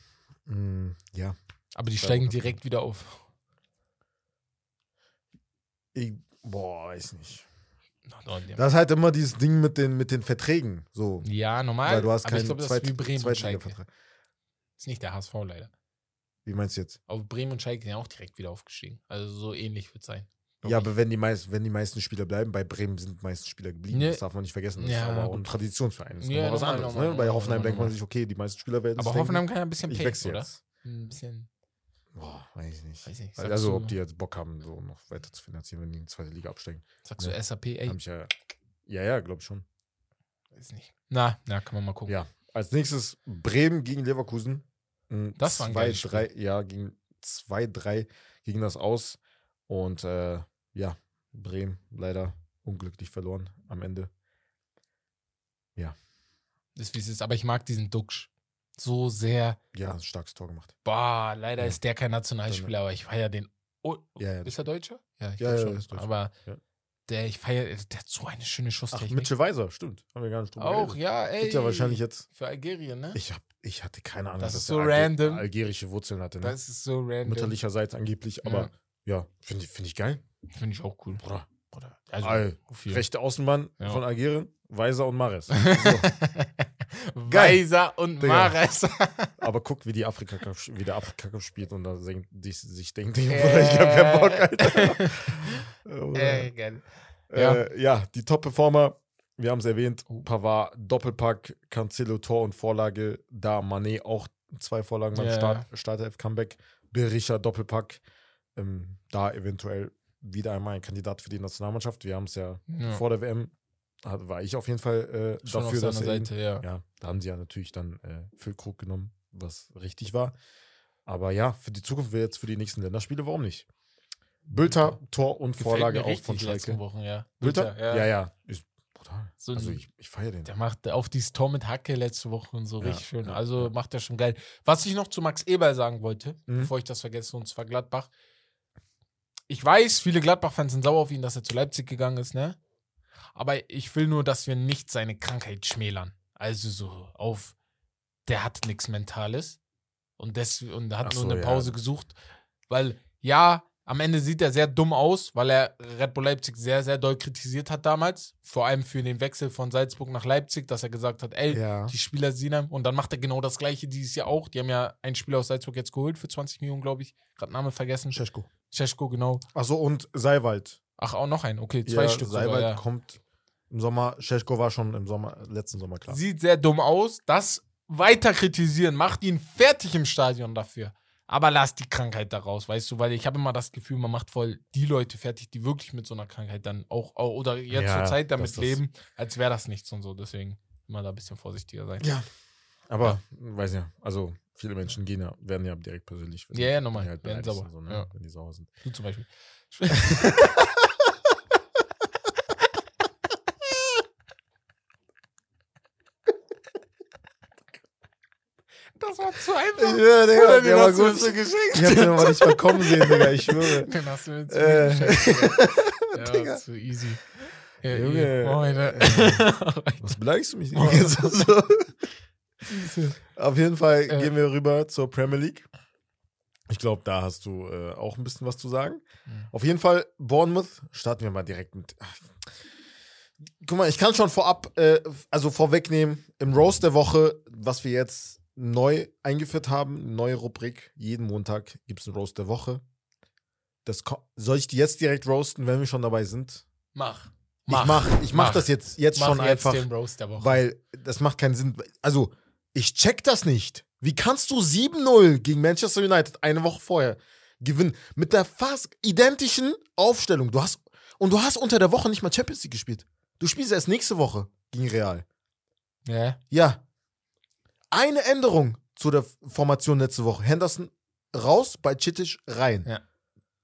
Mm, ja. Aber die steigen direkt wieder auf. Ich, boah, weiß nicht. Das ist halt immer dieses Ding mit den, mit den Verträgen. So. Ja, normal. Weil du hast aber ich keinen glaube, das Zweit ist wie Bremen und Schalke. Zweitliga-Vertrag. Ist nicht der HSV leider. Wie meinst du jetzt? Aber Bremen und Schalke sind ja auch direkt wieder aufgestiegen. Also so ähnlich wird sein. glaub Ja, ich. aber wenn die, meist, wenn die meisten Spieler bleiben, bei Bremen sind die meisten Spieler geblieben. Ne. Das darf man nicht vergessen. Das Ja, ist aber auch ein. Traditionsverein. Das ist Ja, was anderes. normal, ne? Bei Hoffenheim normal, denkt man sich, okay, die meisten Spieler werden aber Hoffenheim denken, kann ja ein bisschen wechsle oder? jetzt. Ein bisschen. Boah, weiß ich nicht. Weiß ich nicht. Sagst also, ob die jetzt Bock haben, so noch weiter zu finanzieren, wenn die in die zweite Liga absteigen. Sagst Ja. du SAP, ey? Hab ich ja, ja, ja, glaube ich schon. Weiß nicht. Na, na, kann man mal gucken. Ja. Als nächstes Bremen gegen Leverkusen. Das war ein zwei, geiles Spiel. drei, Ja, gegen 2-3 ging das aus. Und äh, ja, Bremen leider unglücklich verloren am Ende. Das ist, wie es ist. Aber ich mag diesen Duxch. So sehr. Ja, starkes Tor gemacht. Boah, leider Ja. ist der kein Nationalspieler, aber ich feiere den. Oh, Ja, ja, ist er Deutscher? Ja, ich Ja, schon. ist Deutscher. Aber der, ich feiere, der hat so eine schöne Ach, Schusstechnik. Mitchell Weiser, stimmt. Haben wir gar nicht drüber Auch, geredet. ja, ey. Ja wahrscheinlich jetzt. Für Algerien, ne? Ich, hab, ich hatte keine Ahnung, Das dass ist er so Alge- random. algerische Wurzeln hatte. Ne? Das ist so random. Mütterlicherseits angeblich, aber ja, finde ich, find ich geil. Finde ich auch cool. Bruder, Bruder. Also, All, rechte Außenbahn Ja. von Algerien, Weiser und Mares. So. Weiser und. Mares. Aber guck, wie, die Afrika Cup, wie der Afrika Cup spielt und da singt, die, sich denkt, Digga, Bruder, ich hab keinen Bock, Alter. Oh, äh, geil. äh, ja, die Top-Performer, wir haben es erwähnt, Oh. Pavard, Doppelpack, Cancelo, Tor und Vorlage, da Mané auch zwei Vorlagen beim Ja. Start, Startelf-Comeback, Berisha, Doppelpack, ähm, da eventuell wieder einmal ein Kandidat für die Nationalmannschaft. Wir haben es ja, Ja. vor der WM, war ich auf jeden Fall äh, Schon dafür, dass er Seite, ja. ja, da haben sie ja natürlich dann äh, Füllkrug genommen, was richtig war. Aber ja, für die Zukunft wäre jetzt für die nächsten Länderspiele, warum nicht? Bülter, Tor und Gefällt Vorlage auch von Schalke. Wochen, ja. Bülter? Ja. Ja, ja. Ist brutal. So also ich, ich feiere den. Der macht auf dieses Tor mit Hacke letzte Woche und so Ja, richtig schön. Also macht er schon geil. Was ich noch zu Max Eberl sagen wollte, Mhm. bevor ich das vergesse, und zwar Gladbach. Ich weiß, viele Gladbach-Fans sind sauer auf ihn, dass er zu Leipzig gegangen ist, ne? Aber ich will nur, dass wir nicht seine Krankheit schmälern. Also so auf, der hat nichts Mentales und, des, und hat Ach nur so, eine ja. Pause gesucht. Weil, ja, am Ende sieht er sehr dumm aus, weil er Red Bull Leipzig sehr, sehr doll kritisiert hat damals. Vor allem für den Wechsel von Salzburg nach Leipzig, dass er gesagt hat, ey, Ja. die Spieler sehen einem. Und dann macht er genau das Gleiche dieses Jahr auch. Die haben ja einen Spieler aus Salzburg jetzt geholt für 20 Millionen, glaube ich. Gerade Name vergessen. Scheschko. Cesko, genau. Achso, und Seiwald. Ach, auch noch ein. Okay, zwei ja, Stück sogar, Seiwald ja. kommt im Sommer. Scheschko war schon im Sommer, letzten Sommer klar. Sieht sehr dumm aus. Das weiter kritisieren. Macht ihn fertig im Stadion dafür. Aber lass die Krankheit da raus, weißt du, weil ich habe immer das Gefühl, man macht voll die Leute fertig, die wirklich mit so einer Krankheit dann auch, oder jetzt Ja, zur Zeit damit leben, als wäre das nichts und so. Deswegen immer da ein bisschen vorsichtiger sein. Ja. Aber, weiß ja, also viele Menschen gehen ja, werden ja direkt persönlich. Ja, ja, normal. halt Werden sauer. so, ne? Ja. Wenn die sauer sind. Du zum Beispiel. Das war zu einfach. Ja, Digga, Oder der den war hast du gut. mir so geschenkt. Ich hab den aber nicht mal kommen sehen, Digga, ich schwöre. Den hast du mir zu Äh. mir geschenkt. Ja, Digga. zu easy. Ja, Junge. Alter. Was beleidigst du mich? Oh. Jetzt so. Auf jeden Fall Äh. gehen wir rüber zur Premier League. Ich glaube, da hast du äh, auch ein bisschen was zu sagen. Mhm. Auf jeden Fall, Bournemouth, starten wir mal direkt mit. Ach. Guck mal, ich kann schon vorab, äh, also vorwegnehmen, im Roast der Woche, was wir jetzt neu eingeführt haben, neue Rubrik, jeden Montag gibt es einen Roast der Woche. Das soll ich die jetzt direkt roasten, wenn wir schon dabei sind? Mach. ich mach, ich mach, das jetzt, jetzt Mach schon jetzt einfach. den Roast der Woche. Weil das macht keinen Sinn. Also, ich check das nicht. Wie kannst du 7-0 gegen Manchester United eine Woche vorher gewinnen? Mit der fast identischen Aufstellung. Du hast, und du hast unter der Woche nicht mal Champions League gespielt. Du spielst erst nächste Woche gegen Real. ja. Ja. Eine Änderung zu der Formation letzte Woche. Henderson raus, bei Chittisch rein. Ja.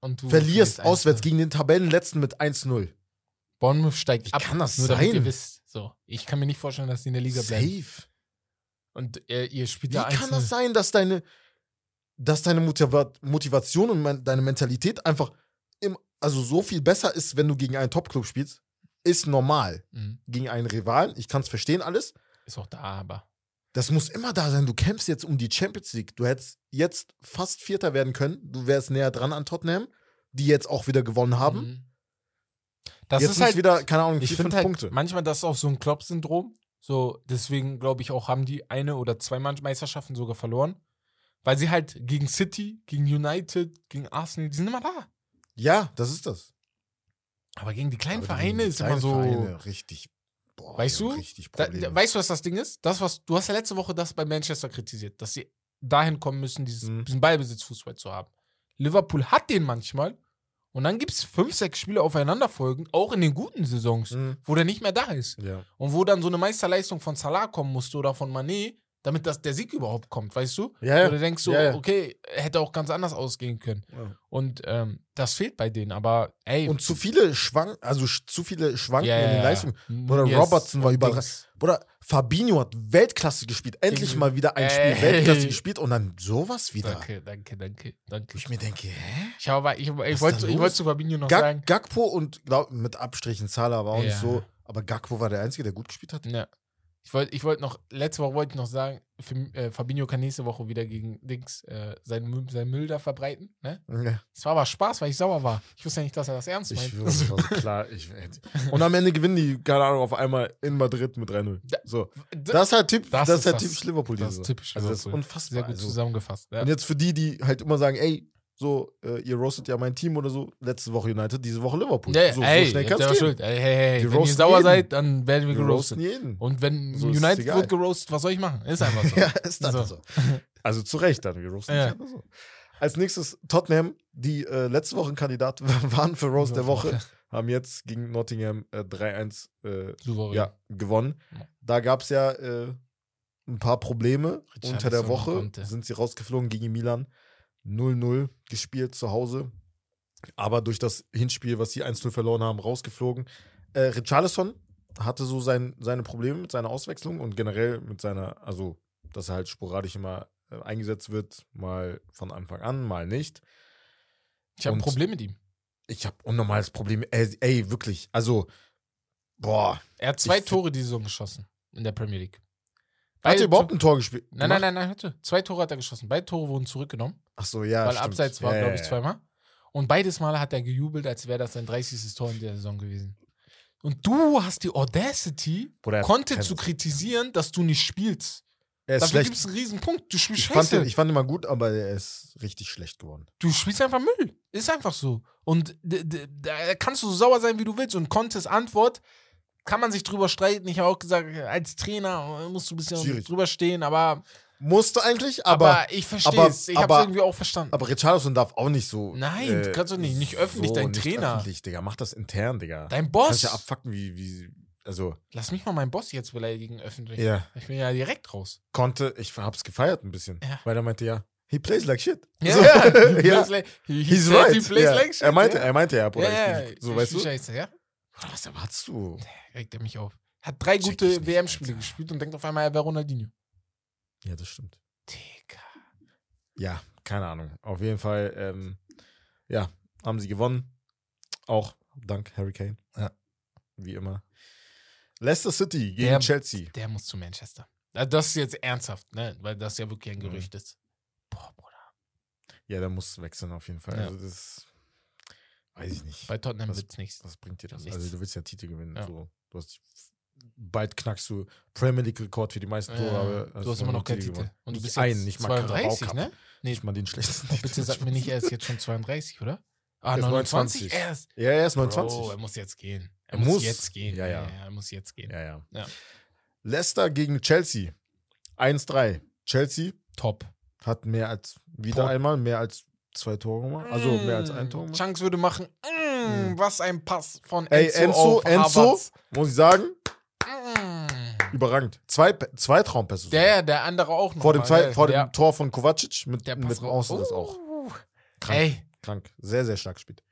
Und du Verlierst auswärts 1-0. gegen den Tabellenletzten mit 1-0. Bournemouth steigt Wie ab. kann das nur damit sein? ihr wisst. So, ich kann mir nicht vorstellen, dass die in der Liga bleiben. Safe. Und äh, ihr spielt Wie da kann das 1-0. sein, dass deine, dass deine Motiva Motivation und mein, deine Mentalität einfach im, also so viel besser ist, wenn du gegen einen Topclub spielst? Ist normal. Mhm. Gegen einen Rivalen, ich kann es verstehen alles. Ist auch da, aber. Das muss immer da sein. Du kämpfst jetzt um die Champions League. Du hättest jetzt fast Vierter werden können. Du wärst näher dran an Tottenham, die jetzt auch wieder gewonnen haben. Mhm. Das jetzt ist sind halt wieder, keine Ahnung, Ich vier, finde fünf halt, Punkte. manchmal das ist auch so ein Klopp-Syndrom. So, deswegen glaube ich auch, haben die eine oder zwei Meisterschaften sogar verloren. Weil sie halt gegen City, gegen United, gegen Arsenal, die sind immer da. Ja, das ist das. Aber gegen die kleinen Aber die Vereine ist immer kleinen so. Vereine, richtig. Boah, Weißt du? Richtig Da, da, weißt du, was das Ding ist? Das, was, du hast ja letzte Woche das bei Manchester kritisiert, dass sie dahin kommen müssen, dieses, Mhm. diesen Ballbesitzfußball zu haben. Liverpool hat den manchmal. Und dann gibt es fünf, sechs Spiele aufeinanderfolgen, auch in den guten Saisons, Mhm. wo der nicht mehr da ist. Ja. Und wo dann so eine Meisterleistung von Salah kommen musste oder von Mané, damit das, der Sieg überhaupt kommt, weißt du? Ja, ja. Du denkst so, Ja, ja. okay, hätte auch ganz anders ausgehen können. Ja. Und ähm, das fehlt bei denen, aber ey. Und zu viele Schwank, also zu viele Schwanken in den Leistungen. ja. Oder Yes. Robertson war. Dings. Oder Fabinho hat Weltklasse gespielt. Endlich mal wieder ein Spiel Ey. Weltklasse gespielt und dann sowas wieder. Danke, danke, danke, danke. ich mir denke, hä? Ich, habe, ich, ich, wollte, wollte zu Fabinho noch Gag sagen. Gakpo und glaub, mit Abstrichen Zahler war auch nicht so. Aber Gakpo war der Einzige, der gut gespielt hat. Ja. Ich wollte ich wollt noch, letzte Woche wollte ich noch sagen, für, äh, Fabinho kann nächste Woche wieder gegen Dings äh, seinen, Müll, seinen Müll da verbreiten. Ne? Ja, Es war aber Spaß, weil ich sauer war. Ich wusste ja nicht, dass er das ernst Ich meint. schwöre, das war so klar. Ich, und am Ende gewinnen die, keine Ahnung, auf einmal in Madrid mit 3-0. Da- So. Das ist halt, typ, das Das ist halt typisch Liverpool. das ist typisch Also das ist unfassbar. Sehr gut also. zusammengefasst. Ja. Und jetzt für die, die halt immer sagen, ey, so, äh, ihr roastet ja mein Team oder so, letzte Woche United, diese Woche Liverpool. Ja, so, ey, so schnell ihr kann habt es selber gehen. schuld. Ey, hey, hey, wenn ihr sauer jeden. seid, dann werden wir Wir geroastet. jeden. Und wenn So United wird geroastet, was soll ich machen? Ist einfach so. ja, ist dann So. so. Also zu Recht dann, wir roasten Ja. nicht so. Als nächstes Tottenham, die äh, letzte Woche Kandidat waren für Roast der Woche, haben jetzt gegen Nottingham äh, 3-1 äh, ja, gewonnen. Da gab es ja äh, ein paar Probleme. Richarlison Unter der Woche konnte. sind sie rausgeflogen gegen Milan. 0-0 gespielt zu Hause. Aber durch das Hinspiel, was sie 1-0 verloren haben, rausgeflogen. Äh, Richarlison hatte so sein, seine Probleme mit seiner Auswechslung und generell mit seiner, also, dass er halt sporadisch immer äh, eingesetzt wird, mal von Anfang an, mal nicht. Ich habe ein Problem mit ihm. Ich habe unnormales Problem. Ey, ey, wirklich. Also, boah. Er hat zwei Ich Tore die Saison geschossen in der Premier League. Hat Beide er überhaupt ein Tor gespielt? Nein, nein, nein, nein, hörte. Zwei Tore hat er geschossen. Beide Tore wurden zurückgenommen, Ach so, ja. weil stimmt. Abseits war, Ja, glaube ich, zweimal. Und beides Mal hat er gejubelt, als wäre das sein 30. Tor in der Saison gewesen. Und du hast die Audacity, Bruder, er hat Conte zu kritisieren, dass du nicht spielst. Er ist Dafür gibt es einen riesen Punkt. Du spielst Ich fand, scheiße. den, ich fand ihn mal gut, aber er ist richtig schlecht geworden. du spielst einfach Müll. Ist einfach so. Und da kannst du so sauer sein, wie du willst. Und Contes Antwort, kann man sich drüber streiten. Ich habe auch gesagt, als Trainer musst du ein bisschen Schwierig. drüber stehen, aber, Musste eigentlich, aber, aber, ich verstehe es. Ich habe es irgendwie auch verstanden. aber Richarlison darf auch nicht so. äh, Nein, du kannst doch nicht- nicht öffentlich dein nicht Trainer. Öffentlich, Digga. Mach das intern, Digga. Dein Kannst Boss. ja abfucken, wie, wie. Also, Lass mich mal meinen Boss jetzt beleidigen öffentlich. ja. Ich bin ja direkt raus. Konnte, ich hab's gefeiert ein bisschen. Ja. Weil er meinte, ja, he plays like shit. Ja, So, ja. He ja. plays like, he, he He's right. He plays ja. like shit. er meinte, ja. er meinte ja, Bruder. ja, ich, ja, so, weißt du? Scheiße, ja? Was erwartest du? Regt er mich auf. Hat drei Check gute WM-Spiele gespielt und denkt auf einmal, er wäre Ronaldinho. Ja, das stimmt. Digga. Ja, keine Ahnung. Auf jeden Fall, ähm, ja, haben sie gewonnen. Auch dank Harry Kane. Ja. Wie immer. Leicester City gegen Der- Chelsea. Der muss zu Manchester. Das ist jetzt ernsthaft, ne? Weil das ja wirklich ein Mhm. Gerücht ist. Boah, Bruder. Ja, der muss wechseln auf jeden Fall. Ja. Also das weiß ich nicht. Bei Tottenham Was- wird's nichts. Was bringt dir das? Nichts. Also du willst ja Titel gewinnen. Ja. So. Du hast bald knackst du Premier League Rekord für die meisten Tore, Ja, aber du hast immer noch keinen Titel gewonnen. Und du nicht bist einen, jetzt nicht mal 32, Carabao Cup. ne? Nee, Nicht mal den schlechtesten. oh, bitte sag mir nicht, er ist jetzt schon 32, oder? Ah, Er ist 29 29. erst. Ja, er ist 29. Bro, er muss jetzt gehen. Er, muss, muss. jetzt gehen. Ja, ja. Er muss jetzt gehen. Ja, ja. Ja. Leicester gegen Chelsea. 1-3. Chelsea Top. hat mehr als, wieder Top. einmal, mehr als zwei Tore gemacht. Also mehr als ein Mm, Tor gemacht. Chunks würde machen, mm, was ein Pass von Ey, Enzo, Enzo, auf Enzo, Havertz. muss ich sagen, Mm. überragend. Zwei, zwei Traumpässe. Der, ja, der andere auch noch. vor dem, zwei, ne? vor dem der, Tor von Kovacic mit, mit Außen das auch. Uh. Krank, Ey, krank. Sehr, sehr stark gespielt.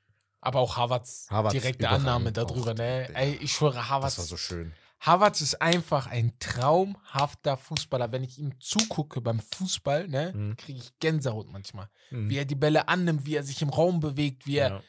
aber auch Havertz. Havertz, Direkte Annahme darüber, ne? Ey, ich schwöre, Havertz. Das war so schön. Havertz ist einfach ein traumhafter Fußballer. Wenn ich ihm zugucke beim Fußball, ne, Mhm. kriege ich Gänsehaut manchmal. Mhm. Wie er die Bälle annimmt, wie er sich im Raum bewegt, wie er Ja.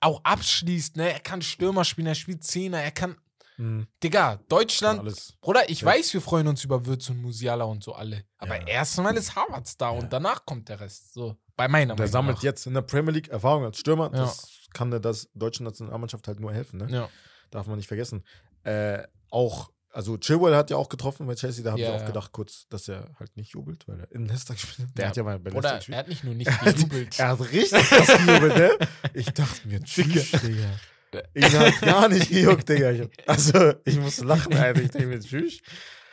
auch abschließt, ne? Er kann Stürmer spielen, er spielt Zehner, er kann. Mhm. Digga, Deutschland. Alles. Bruder, ich Ja. weiß, wir freuen uns über Würz und Musiala und so alle. Aber Ja. erstmal ist Havertz da Ja. und danach kommt der Rest. So, bei meiner Der Meinung sammelt nach. jetzt in der Premier League Erfahrung als Stürmer. Das kann der das deutschen Nationalmannschaft halt nur helfen. Ne? Ja. Darf man nicht vergessen. Äh, auch, also Chilwell hat ja auch getroffen bei Chelsea. Da haben Ja, sie auch ja. gedacht kurz, dass er halt nicht jubelt, weil er in Leicester gespielt hat. Der Ja. hat ja mal bei Leicester Oder er gespielt. hat nicht nur nicht Er gejubelt. Er hat richtig krass gejubelt, ne? Ich dachte mir, tschüss, Digga. Ihn hat gar nicht gejuckt, Digga. Ich, also, ich muss lachen, Alter. Ich denke mir, tschüss.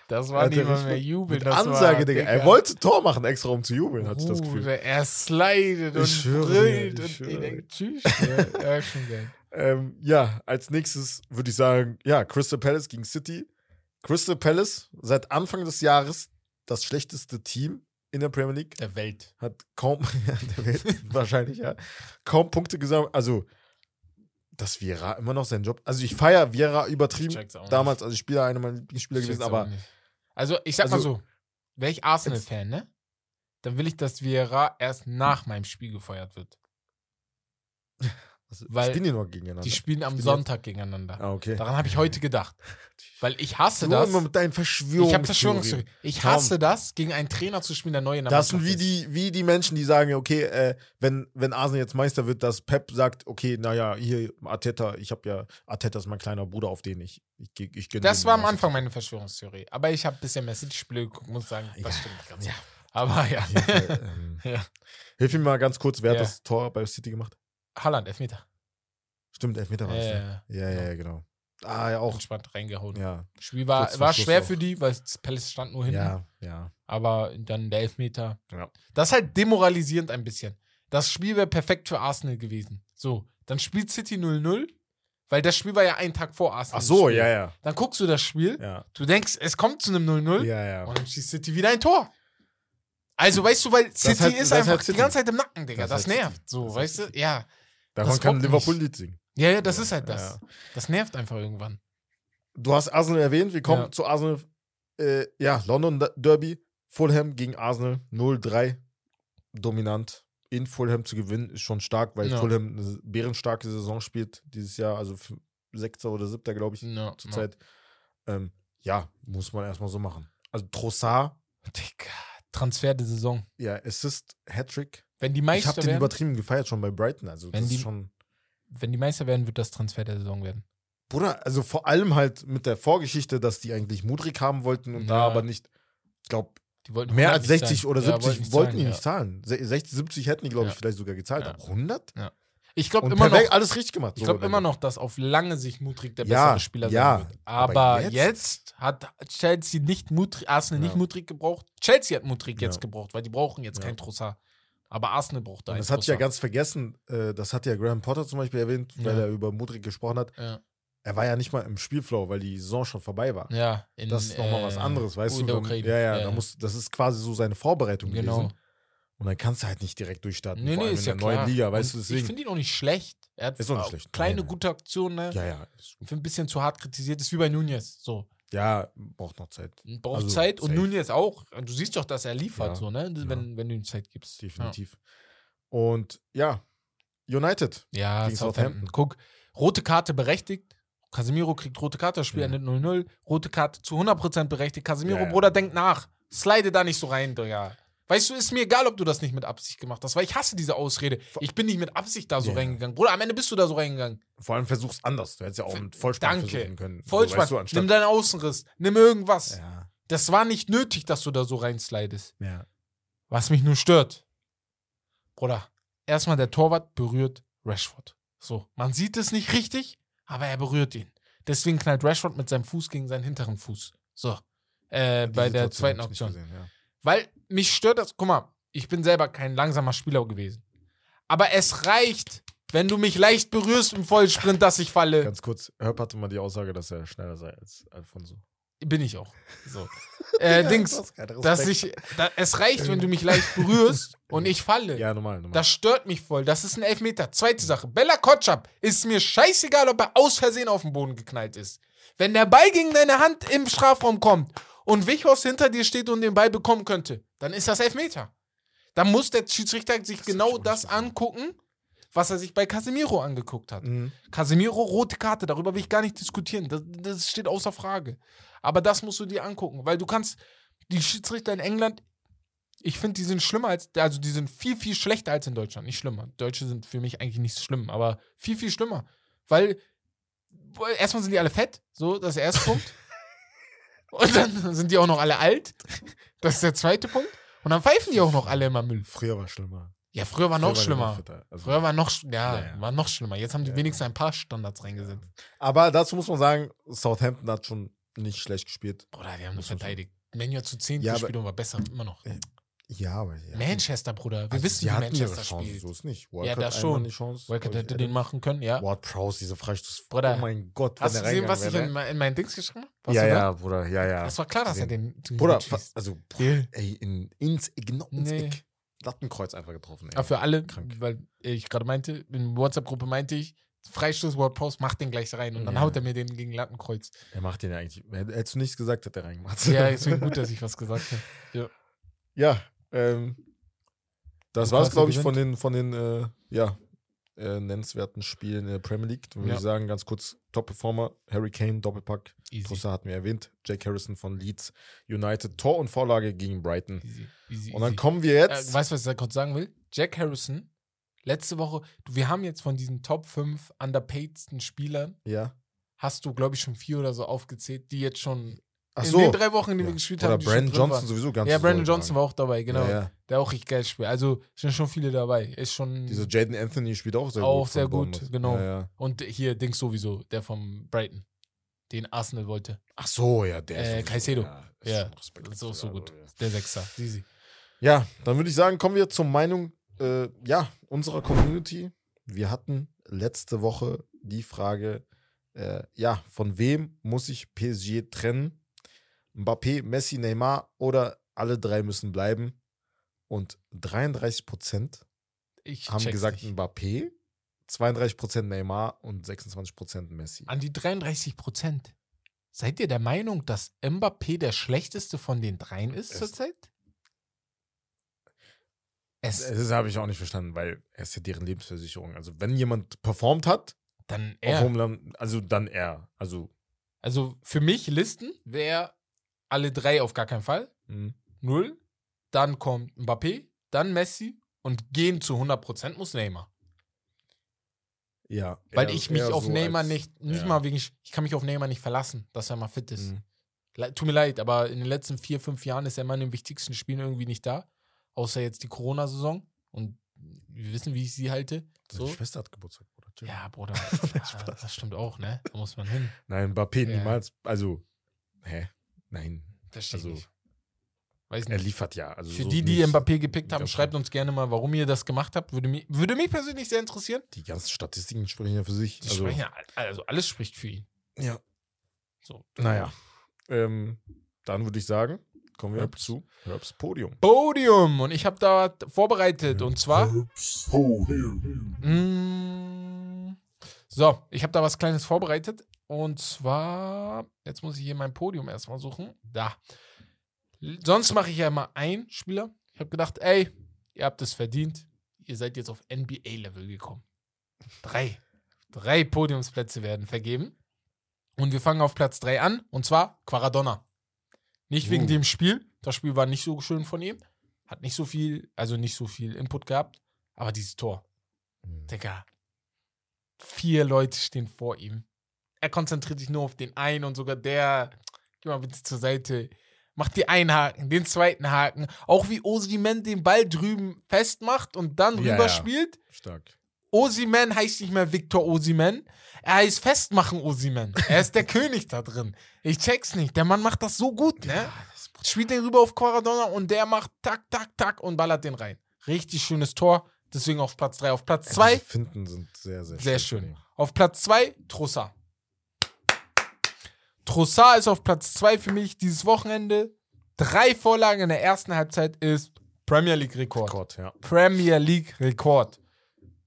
Das war Hat nicht er mal mehr Jubel. Mit Ansage, war, Digga. Er wollte Tor machen, extra um zu jubeln, hatte ich das Gefühl. Er slidet und Ich schwöre, brüllt ich und ich denke, tschüss. ja, schon geil. Ähm, ja, als nächstes würde ich sagen, ja, Crystal Palace gegen City. Crystal Palace seit Anfang des Jahres das schlechteste Team in der Premier League. Der Welt. Hat kaum, der Welt wahrscheinlich, ja, kaum Punkte gesammelt. Also, dass Vieira immer noch seinen Job, also ich feiere Vieira übertrieben. Damals, also Spieler, einer meiner Lieblingsspieler nicht. gewesen, aber nicht. Also, ich sag mal Also- so: Wäre ich Arsenal-Fan, ne? Dann will ich, dass Vieira erst nach meinem Spiel gefeuert wird. also, weil spielen die nur gegeneinander. Die spielen am Spielen Sonntag gegeneinander. ah, okay. Daran habe ich heute gedacht. Weil ich hasse Du das. immer mit deinen Verschwörungen. Ich habe Verschwörungstheorie. Ich hasse das, gegen einen Trainer zu spielen, der neu in der Das sind Mannschaft wie ist. die, wie die Menschen, die sagen, okay, äh, wenn, wenn Arsenal jetzt Meister wird, dass Pep sagt, okay, naja, hier Arteta, ich habe ja, Arteta ist mein kleiner Bruder, auf den ich, ich, ich, ich Das war am Anfang meine Verschwörungstheorie. Aber ich habe bisher mehr City-Spiele geguckt, muss sagen, das Ja, stimmt nicht ganz. ja. Aber ja. Fall, ähm, ja. Hilf mir mal ganz kurz, wer Ja. hat das Tor bei City gemacht? Halland, Elfmeter. Stimmt, Elfmeter war es. Ne? Ja, ja, ja, genau. Ah, ja, auch. entspannt reingehauen. Ja, Spiel war, war Schluss schwer auch. für die, weil das Palace stand nur hinten. ja, ja. Aber dann der Elfmeter. Ja. Das ist halt demoralisierend ein bisschen. Das Spiel wäre perfekt für Arsenal gewesen. So, dann spielt City 0-0, weil das Spiel war ja einen Tag vor Arsenal. Ach so, ja, ja. Dann guckst du das Spiel, Ja, du denkst, es kommt zu einem 0-0 ja, ja. und dann schießt City wieder ein Tor. Also, weißt du, weil City halt- ist einfach halt die City. ganze Zeit im Nacken, Digga. Das Das, nervt. City. So, Das weißt du? City. Ja. Davon kann Liverpool nicht. Lied singen. Ja, ja, das ist halt Ja, das. ja. Das nervt einfach irgendwann. Du hast Arsenal erwähnt, wir kommen Ja. zu Arsenal. Äh, ja, London Derby, Fulham gegen Arsenal 0-3. Dominant. In Fulham zu gewinnen ist schon stark, weil Ja. Fulham eine bärenstarke Saison spielt dieses Jahr, also Sechster oder Siebter, glaube ich, Ja, zurzeit. Ähm, ja, muss man erstmal so machen. Also Trossard, Digga. Transfer der Saison. ja, Assist, Hattrick. Wenn die Ich Meister habe den übertrieben gefeiert schon bei Brighton. Also Wenn das die- ist schon. wenn die Meister werden, wird das Transfer der Saison werden. Bruder, also vor allem halt mit der Vorgeschichte, dass die eigentlich Mudrik haben wollten und da Ja. aber nicht, ich glaube, Die wollten mehr 100 als nicht 60 zahlen. oder Ja, 70 wollten, die zahlen, nicht zahlen. Se- 60, 70 hätten die, glaube ich, Ja. vielleicht sogar gezahlt. Ja. Aber 100? Ja. Ich glaube immer noch, alles richtig gemacht. ich glaube immer noch, dass auf lange Sicht Mudrik der Ja, bessere Spieler ja, sein wird. aber Aber, jetzt- jetzt, hat Chelsea nicht Mudrik, Arsenal Ja. nicht Mudrik gebraucht. Chelsea hat Mudrik Ja. jetzt gebraucht, weil die brauchen jetzt Ja. keinen Trossard. Aber Arsenal braucht da Und das hatte ich ja ganz vergessen, äh, das hat ja Graham Potter zum Beispiel erwähnt, weil Ja. er über Mudrik gesprochen hat. Ja, Er war ja nicht mal im Spielflow, weil die Saison schon vorbei war. ja in, das ist nochmal was äh, anderes, weißt du? Dann- Ukraine. Ja, ja, Da muss, das ist quasi so seine Vorbereitung Genau. gewesen. Und dann kannst du halt nicht direkt durchstarten. Nee, vor nee, ist in ja der neuen klar. Liga, weißt Und du, Ich deswegen. finde ihn auch nicht schlecht. Er hat Ist auch nicht schlecht. kleine, Nein, gute Aktionen. Ne? Ja, ja. Ich finde ein bisschen zu hart kritisiert. Ist wie bei Nunez. So. Ja, braucht noch Zeit. Braucht Also, Zeit und safe. Nunez auch. Und Du siehst doch, dass er liefert, Ja, so, ne? ja. Wenn, wenn du ihm Zeit gibst. Definitiv. Und ja, United. Ja, ja Gegen Southampton. Southampton. Guck, rote Karte berechtigt. Casemiro kriegt rote Karte, das Spiel Ja. endet 0-0. Rote Karte zu 100% berechtigt. Casemiro, Ja, ja. Bruder, denkt nach. Slide da nicht so rein, Digga. Weißt du, ist mir egal, ob du das nicht mit Absicht gemacht hast, weil ich hasse diese Ausrede. Ich bin nicht mit Absicht da so Ja. reingegangen. Bruder, am Ende bist du da so reingegangen. Vor allem versuch's anders. Du hättest ja auch mit Vollspann Danke. versuchen können. Vollspann. So, weißt du, nimm deinen Außenriss. Nimm irgendwas. ja, Das war nicht nötig, dass du da so reinslidest. ja. Was mich nun stört. Bruder, erstmal der Torwart berührt Rashford. So, man sieht es nicht richtig, aber er berührt ihn. Deswegen knallt Rashford mit seinem Fuß gegen seinen hinteren Fuß. So, äh, bei der zweiten Option. gesehen, ja. Weil mich stört das, guck mal, ich bin selber kein langsamer Spieler gewesen. Aber es reicht, wenn du mich leicht berührst im Vollsprint, dass ich falle. Ganz kurz, Herb hatte mal die Aussage, dass er schneller sei als Alfonso. Bin ich auch. So. Äh, Dings, dass ich, da, es reicht, wenn du mich leicht berührst und ich falle. Ja, normal, normal. Das stört mich voll. Das ist ein Elfmeter. Zweite Sache. Bella Kotschap ist mir scheißegal, ob er aus Versehen auf den Boden geknallt ist. Wenn der Ball gegen deine Hand im Strafraum kommt und Wichhorst hinter dir steht und den Ball bekommen könnte, dann ist das Elfmeter. Dann muss der Schiedsrichter sich Das genau das angucken, was er sich bei Casemiro angeguckt hat. Mhm. Casemiro, rote Karte, darüber will ich gar nicht diskutieren. Das, das steht außer Frage. Aber das musst du dir angucken, weil du kannst, die Schiedsrichter in England, ich finde, die sind schlimmer als, also die sind viel, viel schlechter als in Deutschland. Nicht schlimmer. Deutsche sind für mich eigentlich nicht schlimm, aber viel, viel schlimmer. Weil, erstmal sind die alle fett, so, das ist der erste Punkt. Und dann sind die auch noch alle alt. Das ist der zweite Punkt. Und dann pfeifen die auch noch alle immer Müll. Früher war schlimmer. Ja, früher war noch Früher war schlimmer. Also, Früher war noch, ja, Ja, war noch schlimmer. Jetzt haben die Ja. wenigstens ein paar Standards reingesetzt. Aber dazu muss man sagen, Southampton hat schon nicht schlecht gespielt. Bruder, die haben man verteidigt. Menu hat zu 10 Ja, gespielt und war besser, immer noch. Ja, aber ja. Manchester, Bruder. Wir Also, wissen, wie Manchester Chance, spielt. so ist nicht. Ja, Walcott das einmal schon. Chance, Walcott hätte den machen können, ja. Ward Prowse, diese Freistoß. Bruder, oh mein Gott, wenn Hast du gesehen, was ich in, mein- in mein Dings geschrieben habe? Ja, ja, Bruder, ja, ja. Das war klar, dass er den. Bruder, also, Ja. ey, in, ins, genau ins Nee. Eck. Lattenkreuz einfach getroffen, ey. Aber für alle, Krank. weil ich gerade meinte, in der WhatsApp-Gruppe meinte ich, Freistoß, Word Post, mach den gleich rein. Und dann Ja. haut er mir den gegen Lattenkreuz. Er macht den ja eigentlich. Hättest du nichts gesagt, hätte er reingemacht. Ja, deswegen gut, dass ich was gesagt habe. Ja, ähm, das war es, glaube ich, von den, von den äh, ja, äh, nennenswerten Spielen in der Premier League. Dann würde Ja. ich sagen, ganz kurz, Top-Performer, Harry Kane, Doppelpack. Trossard hatten wir erwähnt, Jake Harrison von Leeds United, Tor und Vorlage gegen Brighton. Easy, easy, Und dann easy. kommen wir jetzt, Äh, weißt du, was ich da kurz sagen will? Jack Harrison, letzte Woche, du, wir haben jetzt von diesen Top 5 underpaidsten Spielern, ja, hast du, glaube ich, schon vier oder so aufgezählt, die jetzt schon ach in so, den drei Wochen, die wir Ja. gespielt oder haben, schon Brandon Johnson waren. sowieso ganz Ja, Brandon soll Johnson war auch dabei, genau. Ja, ja. Der auch richtig geil spielt. Also sind schon viele dabei. Ist schon. Dieser Jaden Anthony spielt auch sehr Auch gut. von sehr gut, Bournemouth. genau. Und hier Dings sowieso, der vom Brighton, den Arsenal wollte. Ach so, ja, der Äh, Caicedo. Ja, ist ist auch so gut. also. Der Sechser. Easy. Ja, dann würde ich sagen, kommen wir zur Meinung äh, ja, unserer Community. Wir hatten letzte Woche die Frage, äh, ja, von wem muss sich PSG trennen? Mbappé, Messi, Neymar oder alle drei müssen bleiben? Und 33 Prozent haben gesagt nicht. Mbappé, 32 Prozent Neymar und 26 Prozent Messi. An die 33 Prozent. Seid ihr der Meinung, dass Mbappé der schlechteste von den dreien ist zurzeit? Es, Das habe ich auch nicht verstanden, weil er ist ja deren Lebensversicherung. Also wenn jemand performt hat, dann er. Homeland, also dann er. Also Also für mich Listen wäre alle drei auf gar keinen Fall. mh. Null. Dann kommt Mbappé, dann Messi und gehen zu 100% muss Neymar. Ja. Weil eher- ich mich auf so Neymar nicht, nicht ja. mal wegen, ich kann mich auf Neymar nicht verlassen, dass er mal fit ist. Mhm. Tut mir leid, aber in den letzten vier, fünf Jahren ist er immer in den wichtigsten Spielen irgendwie nicht da. Außer jetzt die Corona-Saison. Und wir wissen, wie ich sie halte. So. Seine Schwester hat Geburtstag, Bruder. Ja, Bruder. ja, das stimmt auch, ne? Da muss man hin. Nein, Mbappé Ja. niemals. Also, hä? Nein. Verstehe Also, nicht. Weiß Er nicht. liefert ja. Also Für so die, die nicht. Mbappé gepickt haben, schreibt uns gerne mal, warum ihr das gemacht habt. Würde mich, würde mich persönlich sehr interessieren. Die ganzen Statistiken sprechen ja für sich. Die Also, sprechen ja, also alles spricht für ihn. ja. So. Naja. Ähm, dann würde ich sagen, kommen wir Herbst. zu Herbs Podium. Podium. Und ich habe da vorbereitet. Und zwar. Podium. Mm, so, ich habe da was Kleines vorbereitet. Und zwar. Jetzt muss ich hier mein Podium erstmal suchen. Da. Sonst mache ich ja immer einen Spieler. Ich habe gedacht, ey, ihr habt es verdient. Ihr seid jetzt auf NBA-Level gekommen. Drei. Drei Podiumsplätze werden vergeben. Und wir fangen auf Platz 3 an. Und zwar Quaradonna. Nicht wegen Uh. dem Spiel. Das Spiel war nicht so schön von ihm. Hat nicht so viel, also nicht so viel Input gehabt. Aber dieses Tor. Digga. Vier Leute stehen vor ihm. Er konzentriert sich nur auf den einen und sogar der. Geh mal bitte zur Seite. Macht die einen Haken, den zweiten Haken. Auch wie Osimen den Ball drüben festmacht und dann Ja, rüberspielt. Stark. Osimen heißt nicht mehr Victor Osimen. Er heißt Festmachen Osimen. Er ist der König da drin. Ich check's nicht. Der Mann macht das so gut, ne? Spielt den rüber auf Quaradonna und der macht tak, tak, tak und ballert den rein. Richtig schönes Tor. Deswegen auf Platz 3. Auf Platz 2 Diese Finden sind sehr, sehr, sehr schön. schön. Auf Platz 2 Trossard. Trossard ist auf Platz 2 für mich dieses Wochenende. Drei Vorlagen in der ersten Halbzeit ist Premier League Rekord. Gott, ja. Premier League Rekord.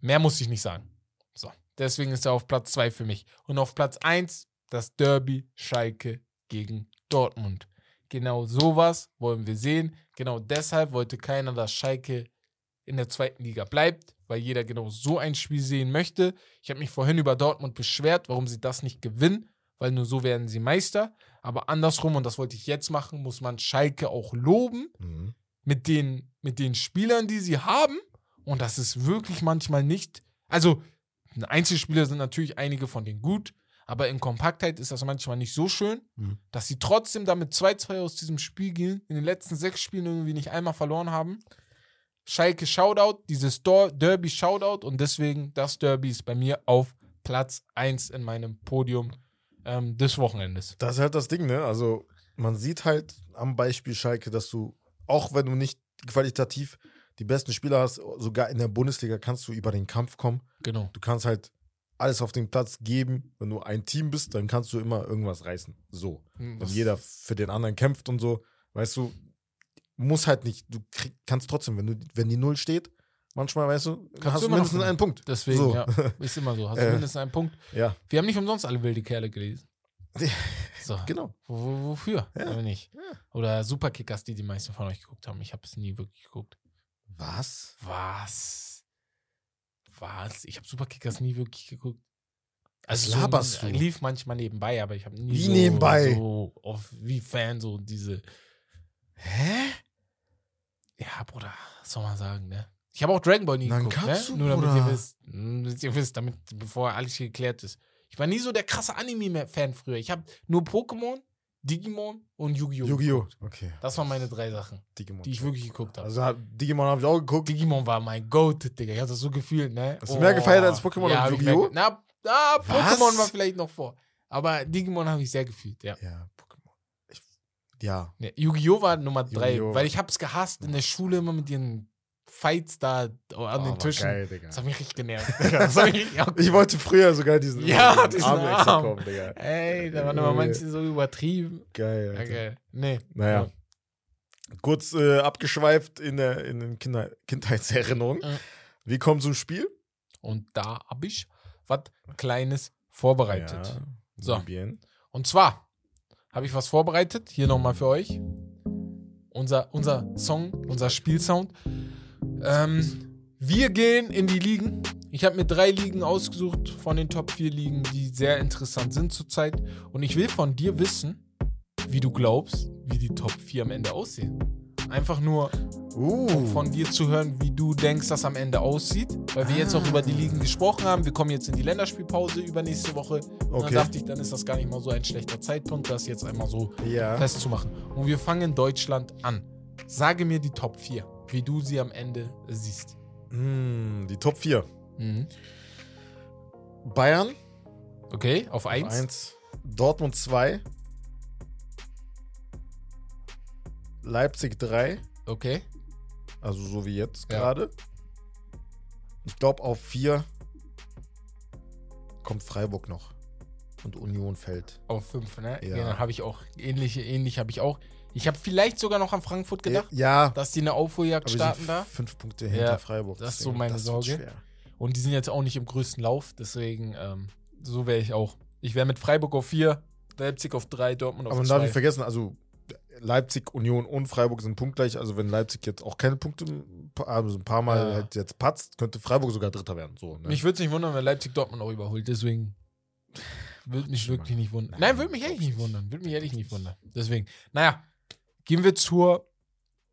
Mehr muss ich nicht sagen. So, deswegen ist er auf Platz 2 für mich. Und auf Platz 1 das Derby Schalke gegen Dortmund. Genau sowas wollen wir sehen. Genau deshalb wollte keiner, dass Schalke in der zweiten Liga bleibt, weil jeder genau so ein Spiel sehen möchte. Ich habe mich vorhin über Dortmund beschwert, warum sie das nicht gewinnen, weil nur so werden sie Meister. Aber andersrum, und das wollte ich jetzt machen, muss man Schalke auch loben Mhm. mit den, mit den Spielern, die sie haben. Und das ist wirklich manchmal nicht. Also, Einzelspieler sind natürlich einige von denen gut, aber in Kompaktheit ist das manchmal nicht so schön, Mhm. dass sie trotzdem damit 2-2 aus diesem Spiel gehen, in den letzten sechs Spielen irgendwie nicht einmal verloren haben. Schalke Shoutout, dieses Derby Shoutout und deswegen das Derby ist bei mir auf Platz 1 in meinem Podium ähm, des Wochenendes. Das ist halt das Ding, ne? Also, man sieht halt am Beispiel Schalke, dass du, auch wenn du nicht qualitativ die besten Spieler hast, sogar in der Bundesliga kannst du über den Kampf kommen. Genau. Du kannst halt alles auf den Platz geben. Wenn du ein Team bist, dann kannst du immer irgendwas reißen. So. Wenn Das- jeder für den anderen kämpft und so, weißt du, muss halt nicht, du krieg, kannst trotzdem, wenn du, wenn die Null steht, manchmal, weißt du, Kannst hast du mindestens einen Punkt. Deswegen, So. ja, ist immer so. Hast du Äh. mindestens einen Punkt. Ja, Wir haben nicht umsonst alle wilde Kerle gelesen. So. genau. Wo, wo, wofür? Ja. Oder nicht? Oder Superkickers, die die meisten von euch geguckt haben. Ich habe es nie wirklich geguckt. Was? Was? Was? Ich habe Superkickers nie wirklich geguckt. Was so laberst ein- du? lief manchmal nebenbei, aber ich habe nie Wie so, nebenbei? so auf, wie Fan so diese. Hä? Ja, Bruder, was soll man sagen, ne? Ich habe auch Dragon Ball nie geguckt, ne? Nankatsu, Nur damit ihr Bruder. wisst, hm, damit ihr wisst, damit bevor alles geklärt ist. Ich war nie so der krasse Anime-Fan früher. Ich habe nur Pokémon, Digimon und Yu-Gi-Oh! Yu-Gi-Oh! Okay. Das waren meine drei Sachen, Digimon. die ich wirklich geguckt habe. Also hab- Digimon habe ich auch geguckt. Digimon war mein Goat, Digga. Ich hatte das so gefühlt, ne? Hast du mehr gefeiert als Pokémon und hab ich Yu-Gi-Oh? Na, na? Pokémon war vielleicht noch vor. Aber Digimon habe ich sehr gefühlt, ja. Ja, Pokémon. Ich, ja. Ja, Yu-Gi-Oh! war Nummer drei, Yu-Gi-Oh! weil ich hab's gehasst in der Schule immer mit ihren Fights da an Oh, den Tischen. Geil. Das hat mich richtig genervt. Mich Ich wollte früher sogar diesen, Ja, diesen Arm extra kommen, Digga. Ey, da waren aber manche so übertrieben. Geil. Alter. geil. Nee. Naja. Kurz äh, abgeschweift in, der, in den Kinder Kindheitserinnerungen. Mhm. Wir kommen zum Spiel. Und da hab ich was Kleines vorbereitet. Ja, So. Bien. Und zwar habe ich was vorbereitet, hier nochmal für euch. Unser, unser Song, unser Spielsound. Ähm, wir gehen in die Ligen. Ich habe mir drei Ligen ausgesucht von den Top 4 Ligen, die sehr interessant sind zurzeit. Und ich will von dir wissen, wie du glaubst, wie die Top 4 am Ende aussehen. Einfach nur, Uh. um von dir zu hören, wie du denkst, dass am Ende aussieht. Weil wir jetzt auch über die Ligen gesprochen haben. Wir kommen jetzt in die Länderspielpause übernächste Woche. Und dann Okay. dachte ich, dann ist das gar nicht mal so ein schlechter Zeitpunkt, das jetzt einmal so Ja. festzumachen. Und wir fangen Deutschland an. Sage mir die Top 4, wie du sie am Ende siehst. Hm, die Top 4. Mhm. Bayern Okay, auf auf 1. 1, Dortmund 2, Leipzig 3, Okay. also so wie jetzt Ja. gerade. Ich glaube, auf 4 kommt Freiburg noch. Und Union fällt. Auf 5, ne? Ja. Genau, habe ich auch. Ähnliche, ähnlich habe ich auch. Ich habe vielleicht sogar noch an Frankfurt gedacht, Ja, dass die eine Aufholjagd starten da. fünf Punkte hinter Ja, Freiburg. das ist so meine Sorge. Und die sind jetzt auch nicht im größten Lauf, deswegen, ähm, so wäre ich auch. Ich wäre mit Freiburg auf 4, Leipzig auf 3, Dortmund auf Aber man darf nicht 2. vergessen, also Leipzig, Union und Freiburg sind punktgleich. Also wenn Leipzig jetzt auch keine Punkte, also ein paar Mal Ja. halt jetzt patzt, könnte Freiburg sogar Dritter werden. So, ne? Mich würde es nicht wundern, wenn Leipzig Dortmund auch überholt, deswegen würde mich wirklich nicht wundern. Nein, Nein, würde mich ehrlich nicht wundern. Würde mich ehrlich nicht wundern. Deswegen, naja, gehen wir zur,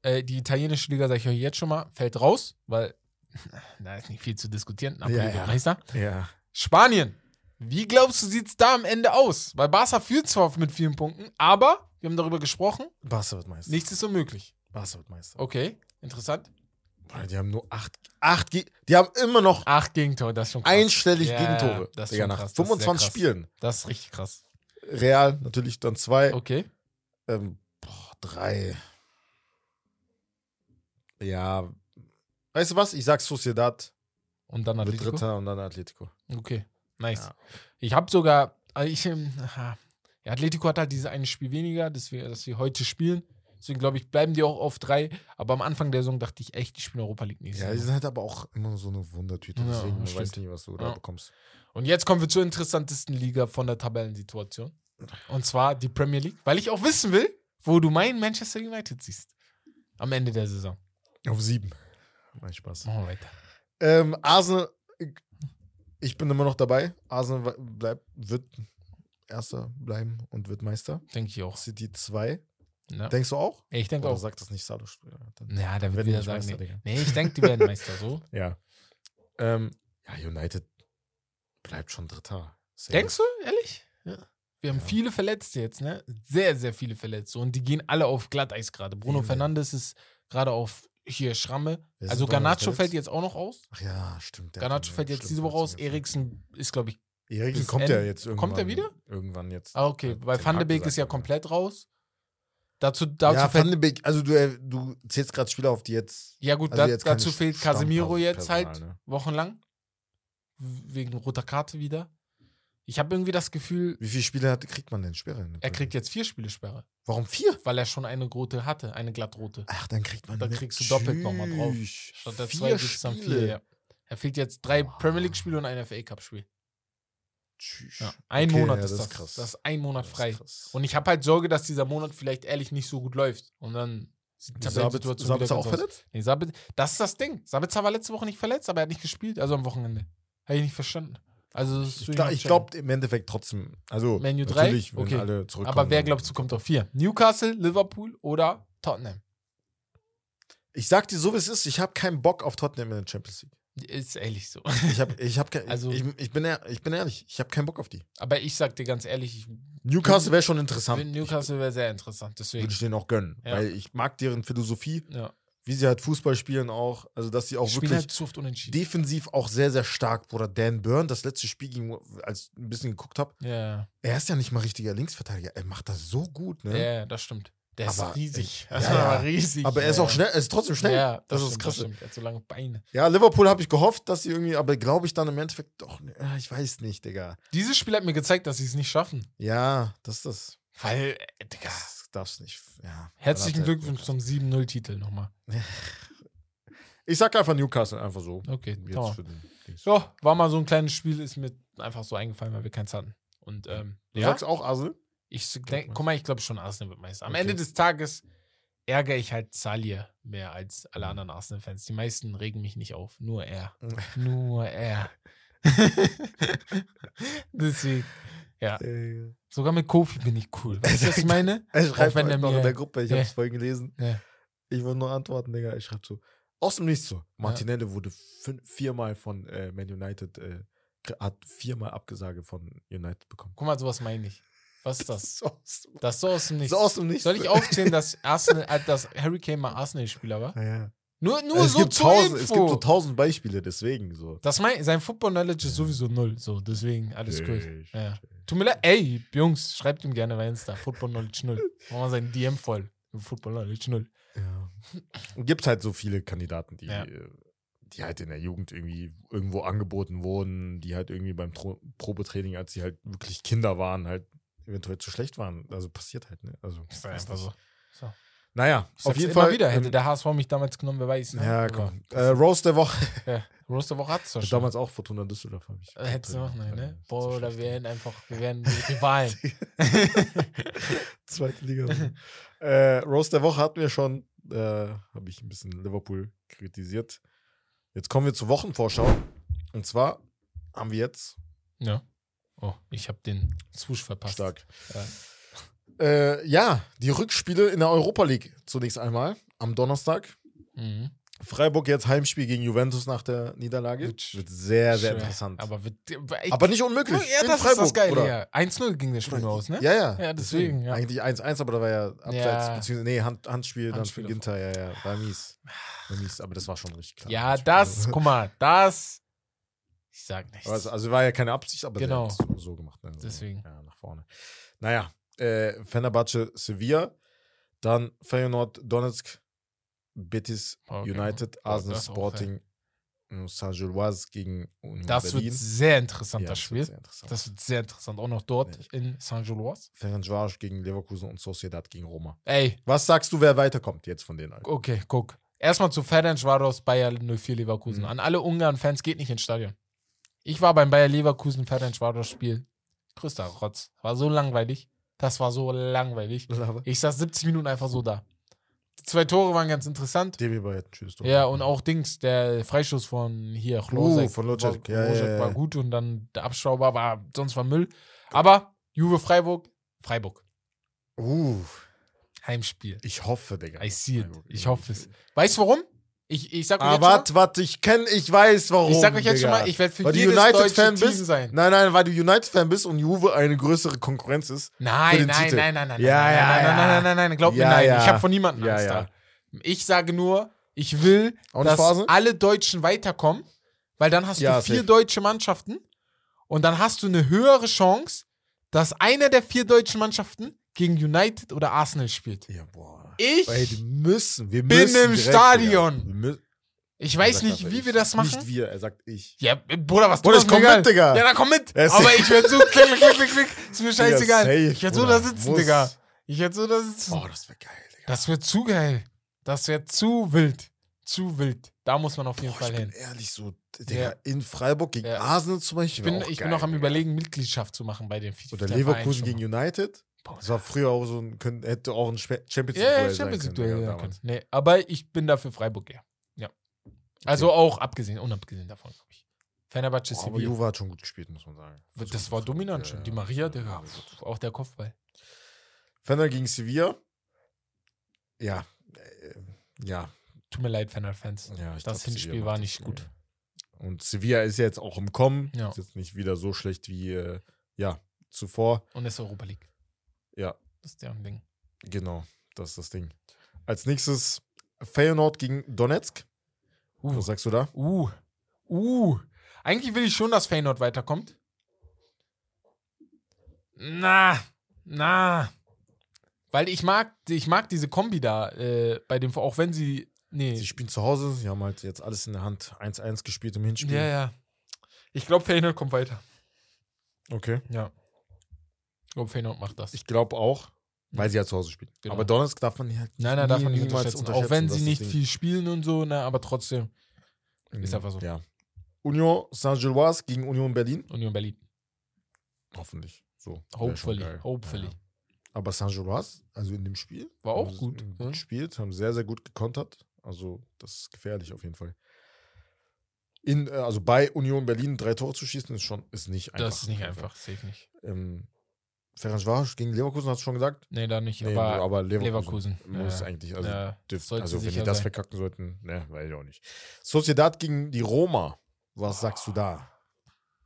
äh, die italienische Liga, sage ich euch jetzt schon mal, fällt raus, weil da ist nicht viel zu diskutieren. Napoli Ja, ja. Meister. ja. Spanien. Wie glaubst du, sieht es da am Ende aus? Weil Barca führt zwar mit vielen Punkten, aber wir haben darüber gesprochen, Barca wird Meister. nichts ist unmöglich. Barca wird Meister. Okay, interessant. Boah, Die haben nur acht, acht die haben immer noch Acht Gegentore, das ist schon krass. einstellig Ja, Gegentore. das ist Digga, schon nach krass, das ist sehr 25 krass. Spielen. Das ist richtig krass. Real natürlich dann zwei. Okay. Ähm, boah, drei. Ja. Weißt du was? Ich sag Sociedad Und dann Atletico. Dritter und dann Atletico. Okay, nice. Ja. Ich habe sogar, also ich, ähm, ja, Atletico hat halt dieses eine Spiel weniger, das wir, das wir heute spielen. Deswegen glaube ich, bleiben die auch auf drei. Aber am Anfang der Saison dachte ich echt, die spielen Europa League nächstes Ja, die sind halt aber auch immer so eine Wundertüte. Ja, deswegen das weiß nicht, was du da Ja. bekommst. Und jetzt kommen wir zur interessantesten Liga von der Tabellensituation. Und zwar die Premier League, weil ich auch wissen will, wo du mein Manchester United siehst. Am Ende der Saison. Auf sieben. Mein Spaß. Machen wir weiter. Ähm, Arsenal, ich bin immer noch dabei. Arsenal bleibt, wird Erster bleiben und wird Meister. Denke ich auch. City 2. Ja. Denkst du auch? Ich denke auch. sagt das nicht Salah? Dann Ja, da wird wieder sagen, Meister, nee. Nee, ich denke, die werden Meister. So. Ja. Ähm, ja, United bleibt schon Dritter. Safe. Denkst du, ehrlich? Ja. Wir haben Ja. viele Verletzte jetzt, ne? Sehr, sehr viele Verletzte. Und die gehen alle auf Glatteis gerade. Bruno Viele. Fernandes ist gerade auf hier Schramme. Wer also Garnacho fällt jetzt auch noch aus. Ach ja, stimmt. Garnacho fällt jetzt diese Woche aus. Eriksen ist, glaube ich. Eriksen kommt ja jetzt irgendwann. Kommt er wieder? Irgendwann jetzt. Ah, okay. Hat Weil Van de Beek ist ja komplett raus. Dazu, dazu ja, fällt. Van de Beek, also du, du zählst gerade Spieler auf, die jetzt. Ja, gut, also da, jetzt dazu fehlt Casemiro jetzt halt ne? wochenlang. Wegen roter Karte wieder. Ich habe irgendwie das Gefühl, Wie viele Spiele hat, kriegt man denn Sperre? er kriegt jetzt vier Spiele Sperre, Warum vier? weil er schon eine rote hatte, eine glattrote. Ach, dann kriegt man. Da eine- kriegst du doppelt noch mal drauf. Statt der Vier zwei gibt es dann vier. Ja. Er fehlt jetzt drei Premier League-Spiele und ein FA Cup-Spiel. Tschüss. Ja. Ein Okay, Monat ja, ist das. das ist krass. Das ist ein Monat Das ist frei. krass. Und ich habe halt Sorge, dass dieser Monat vielleicht ehrlich nicht so gut läuft. Und dann sieht die Tabellensituation wieder auch verletzt? Nee, Sabitzer, das ist das Ding. Sabitzer war letzte Woche nicht verletzt, aber er hat nicht gespielt, also am Wochenende. Habe ich nicht verstanden. Also, Ich, will glaub- glaube im Endeffekt trotzdem. Also, Man U drei? natürlich, wenn Okay. alle zurückkommen. Aber wer glaubst du, kommt auf vier? Newcastle, Liverpool oder Tottenham? Ich sag dir so, wie es ist. Ich habe keinen Bock auf Tottenham in der Champions League. Ist ehrlich so. Ich, hab, ich, hab Also- ich, ich, bin, ich bin ehrlich, ich habe keinen Bock auf die. Aber ich sag dir ganz ehrlich, ich Newcastle wäre schon interessant. Newcastle wäre sehr interessant. Deswegen. Würde ich denen auch gönnen. Ja. Weil ich mag deren Philosophie, Ja. Wie sie halt Fußball spielen auch. Also, dass sie auch Spielen wirklich halt defensiv auch sehr, sehr stark. Bruder Dan Byrne, das letzte Spiel, gegen, als ich ein bisschen geguckt habe, Ja, er ist ja nicht mal richtiger Linksverteidiger. Er macht das so gut, ne? ja, das stimmt. Der ist Aber, riesig. äh, ja, war ja. aber riesig. Aber er ist auch schnell, er ist trotzdem schnell. Ja, das, das, ist stimmt, krass. das. Er hat so lange Beine. Ja, Liverpool habe ich gehofft, dass sie irgendwie, aber glaube ich dann im Endeffekt doch, ne, äh, ich weiß nicht, Digga. Dieses Spiel hat mir gezeigt, dass sie es nicht schaffen. Ja, das ist das. Weil, äh, Digga. Das darfst nicht. Ja. Herzlichen er- Glückwunsch zum 7-0-Titel nochmal. Ich sag einfach Newcastle, einfach so. Okay, Jetzt. So, war mal so ein kleines Spiel, ist mir einfach so eingefallen, weil wir keins hatten. Und ähm, Du ja, sagst auch Arsenal? ich denk, guck mal, ich glaube schon, Arsenal wird Meister. Am Okay. Ende des Tages ärgere ich halt Salir mehr als alle anderen Arsenal-Fans. Die meisten regen mich nicht auf, nur er. nur er. Deswegen, ja. Äh, Sogar mit Kofi bin ich cool. Weißt du, was ich meine? Er schreibt wenn noch in der Gruppe, ich Ja. hab's vorhin gelesen. Ja. Ich will nur antworten, Digga. Ich schreibe so. Aus dem Nichts so. Martinelli wurde fün- viermal von äh, Man United, äh, hat viermal Abgesage von United bekommen. Guck mal, sowas meine ich. Was ist das? Das ist so aus dem Nichts. so aus dem Nichts. Soll ich aufzählen, dass, Arsenal, äh, dass Harry Kane mal Arsenal-Spieler war? Ja, ja. Nur, nur es, so gibt tausend, es gibt so tausend Beispiele, deswegen so. das mein, sein Football-Knowledge ist sowieso null. So, deswegen alles cool. Ja. Tut mir leid, ey, Jungs, schreibt ihm gerne bei Insta. Football-Knowledge null. Machen wir sein DM voll. Football-Knowledge null. Ja. Gibt halt so viele Kandidaten, die, Ja. die halt in der Jugend irgendwie irgendwo angeboten wurden, die halt irgendwie beim Tro Probetraining, als sie halt wirklich Kinder waren, halt eventuell zu schlecht waren. Also passiert halt, ne? Also, Ist weiß einfach nicht. so. Naja, Ich auf jeden immer Fall. wieder, hätte ähm, der HSV mich damals genommen, wer weiß. Ne? ja, komm. Äh, Rose der Woche. Ja, Roast der Woche hat's doch schon. Damals auch Fortuna Düsseldorf, habe ich. Äh, Hättest du nicht, Ja, ne? Boah, da wären einfach, wir wären Rivalen. Zweite Liga. äh, Rose der Woche hatten wir schon. Äh, habe ich ein bisschen Liverpool kritisiert. Jetzt kommen wir zur Wochenvorschau. Und zwar haben wir jetzt ja. Oh, ich habe den Swoosh verpasst. stark. Ja. Äh, ja, die Rückspiele in der Europa League zunächst einmal am Donnerstag. Mhm. Freiburg jetzt Heimspiel gegen Juventus nach der Niederlage. Wird Wird sehr, sehr Schwer. interessant. Aber, Aber, wird, nicht unmöglich. ja, In das Freiburg, ist das Geile, ja. 1-0 ging das Spiel aus, ne? Ja, ja. Ja, deswegen, ja. Eigentlich 1-1, aber da war ja Abseits, Ja. beziehungsweise, nee, Hand, Handspiel, dann für Ginter, ja, ja. War mies. War mies, aber das war schon richtig klar. Ja, Handspiel. das, guck mal, das. Ich sag nichts. Also, also war ja keine Absicht, aber Genau. der hat so, so gemacht. Ne? Deswegen. Ja, nach vorne. Naja, äh, Fenerbahce, Sevilla, dann Feyenoord, Donetsk, Betis, Okay. United, Arsenal, Sporting, äh, Saint-Gilloise gegen Union das Berlin. wird sehr interessant, Ja, das wird Spiel. sehr interessant. Das wird sehr interessant. Auch noch dort Nicht. in Saint-Gilloise. Ferencvaros gegen Leverkusen und Sociedad gegen Roma. Ey, Was sagst du, wer weiterkommt jetzt von denen? Alter? okay, guck. Erstmal zu Ferencvaros Bayer 04 Leverkusen. Mhm. An alle Ungarn-Fans geht nicht ins Stadion. Ich war beim Bayer Leverkusen Ferencvaros Spiel. Größter Rotz. War so langweilig. Das war so langweilig. Ich saß 70 Minuten einfach so da. Die zwei Tore waren ganz interessant. Demi Bayern, tschüss. doch. Ja, und auch Dings, der Freistoß von hier, Chlosek, Uh, von Locek. war, Ja, ja, ja. war gut und dann der Abstauber war, sonst war Müll. Aber Juve Freiburg, Freiburg, Uh, Heimspiel. ich hoffe, Digga. I see it. Freiburg, Ich hoffe es. Weißt du warum? Ich, ich sag euch Ah, jetzt schon mal, warte, warte, ich kenn, ich weiß warum. ich sag euch jetzt schon Digga. mal, ich werde für Weil jedes United-Fan deutsche Team bist? sein. Nein, nein, weil du United-Fan bist und Juve eine größere Konkurrenz ist. Nein, nein, Titel. nein, nein, nein, Ja, nein, ja, nein, ja. nein, nein, nein, nein, glaub mir, Ja, nein. ja. Ich habe von niemandem Angst da. Ich sage nur, ich will, dass Phase? alle Deutschen weiterkommen, weil dann hast du vier safe. deutsche Mannschaften und dann hast du eine höhere Chance, dass einer der vier deutschen Mannschaften gegen United oder Arsenal spielt. Ja, boah. Ich, Ey, die müssen, wir Bin müssen im direkt, Stadion. Digga. Wir mü- ich weiß nicht, wie ich. wir das machen. Nicht wir, er sagt ich. Ja, Bruder, was Bruder, du ich komm mit, Digga. Ja, dann komm mit. Er Aber ich werde so klick, klick, klick, klick. Ist mir Digga, scheißegal. safe, ich werde so Bruder. da sitzen, Muss. Digga. Ich werde so da sitzen. Boah, das wäre geil, Digga. Das wird zu geil. Das wird zu wild. Zu wild. Da muss man auf jeden Boah, Fall ich bin hin. ehrlich so, Digga, Ja. in Freiburg gegen Ja. Arsenal zum Ich Beispiel. bin, wär auch ich geil, bin noch am Digga. überlegen, Mitgliedschaft zu machen bei den Oder der Leverkusen gegen United. Mal. Das war früher auch so ein, könnte, hätte auch ein Champions League Ja, Duell sein Champions League können, ja. Nee, aber ich bin dafür Freiburg, ja. ja. Also auch abgesehen, unabgesehen davon, glaube ich. Fenerbahce Boah, aber. Juve hat schon gut gespielt, muss man sagen. Das war dominant schon. Die Maria, Digga. Ja, pf, Auch der Kopfball. Fener gegen Sevilla. Ja. äh, Ja. Tut mir leid, Fener-Fans. ja Das Hinspiel war nicht das, gut. Und Sevilla ist jetzt auch im Kommen. Ja. Ist jetzt nicht wieder so schlecht wie äh, ja, zuvor. Und es ist Europa League. Ja, Das ist deren Ding. genau. Das ist das Ding. Als nächstes Feyenoord gegen Donetsk. Uh, Was sagst du da? uh, uh. Eigentlich will ich schon, dass Feyenoord weiterkommt. Na, na. Weil ich mag, ich mag diese Kombi da äh, bei dem, auch wenn sie, nee. Sie spielen zu Hause. Sie haben halt jetzt alles in der Hand. 1-1 gespielt im Hinspiel. Ja, ja. Ich glaube, Feyenoord kommt weiter. Okay. Ja. Ich glaube, Feyenoord macht das. Ich glaube auch, weil sie ja zu Hause spielen. Genau. Aber Donetsk darf man halt nein, nein, darf man nicht niemals unterschätzen. Auch wenn sie nicht viel spielen und so, ne, aber trotzdem. Ding. ist einfach so. Ja. Union Saint-Gilloise gegen Union Berlin. Union Berlin. Hoffentlich. So. Hopefully. Hopefully. Ja. Aber Saint-Gilloise, also in dem Spiel, War auch gut, Gut ja. gespielt, haben sehr, sehr gut gekontert. Also, das ist gefährlich auf jeden Fall. In, äh, also bei Union Berlin drei Tore zu schießen, ist schon ist nicht einfach. Das ist nicht Fall. einfach. Safe nicht. Ähm, Ferencvaros gegen Leverkusen, hast du schon gesagt? Nee, da nicht. Nee, aber, aber Leverkusen. Leverkusen. Muss Ja. eigentlich. Also, ja, dürft, also wenn die das sein. verkacken sollten, ne, weiß ich auch nicht. Sociedad gegen die Roma. Was sagst du da?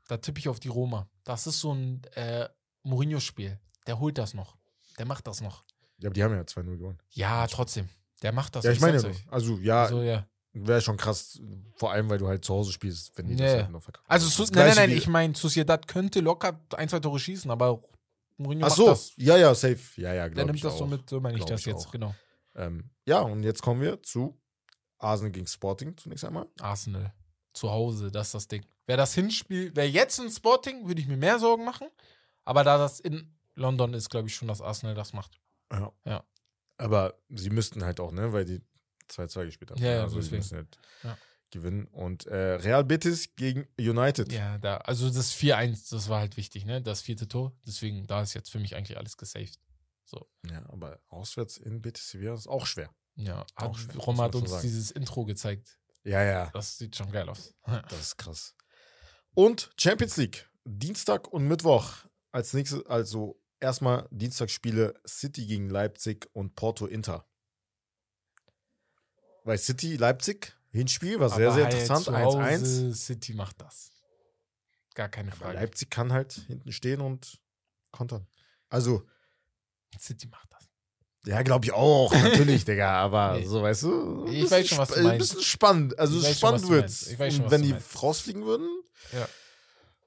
da tippe ich auf die Roma. Das ist so ein äh, Mourinho-Spiel. Der holt das noch. Der macht das noch. Ja, aber die haben ja 2-0 gewonnen. Ja, trotzdem. Der macht das. ja, ich meine, also ja, So, ja. Wäre schon krass, vor allem, weil du halt zu Hause spielst, wenn die Ja, das halt noch verkacken. Also, Das nein, nein, nein, ich meine, Sociedad könnte locker ein, zwei Tore schießen, aber Mourinho Ach so, das. ja, ja, safe. Ja, ja, Der nimmt das auch. so mit, so meine ich das ich jetzt, auch. genau. Ähm, ja, und jetzt kommen wir zu Arsenal gegen Sporting zunächst einmal. Arsenal. Zu Hause, das ist das Ding. Wer das Hinspiel, wer jetzt in Sporting, würde ich mir mehr Sorgen machen. Aber da das in London ist, glaube ich schon, dass Arsenal das macht. Ja. Ja. Aber sie müssten halt auch, ne, weil die 2-2 gespielt haben. Ja, ja, also sie deswegen. müssen halt Ja. Gewinnen. Und äh, Real Betis gegen United. Ja, da, also das 4-1, das war halt wichtig, ne? Das vierte Tor. Deswegen, da ist jetzt für mich eigentlich alles gesaved. Ja, aber auswärts in Betis Sevilla ist auch schwer. Ja, Auch hat, schwer, muss Roma hat uns sagen. dieses Intro gezeigt. Ja, ja, Das sieht schon geil aus. das ist krass. Und Champions League, Dienstag und Mittwoch. Als nächstes, also erstmal Dienstagsspiele City gegen Leipzig und Porto Inter. Weil City, Leipzig, Hinspiel war sehr, Aber sehr halt interessant. zu 1-1. Hause, City macht das. Gar keine Aber Frage. Leipzig kann halt hinten stehen und kontern. Also, City macht das. ja, glaube ich auch, natürlich, Digga, aber Nee. so, weißt du, Ich bisschen weiß schon, was du spa- Ein meinst. bisschen spannend, also Ich weiß schon, spannend was du wird's. meinst. Ich weiß schon, Und was wenn die meinst. rausfliegen würden, Ja.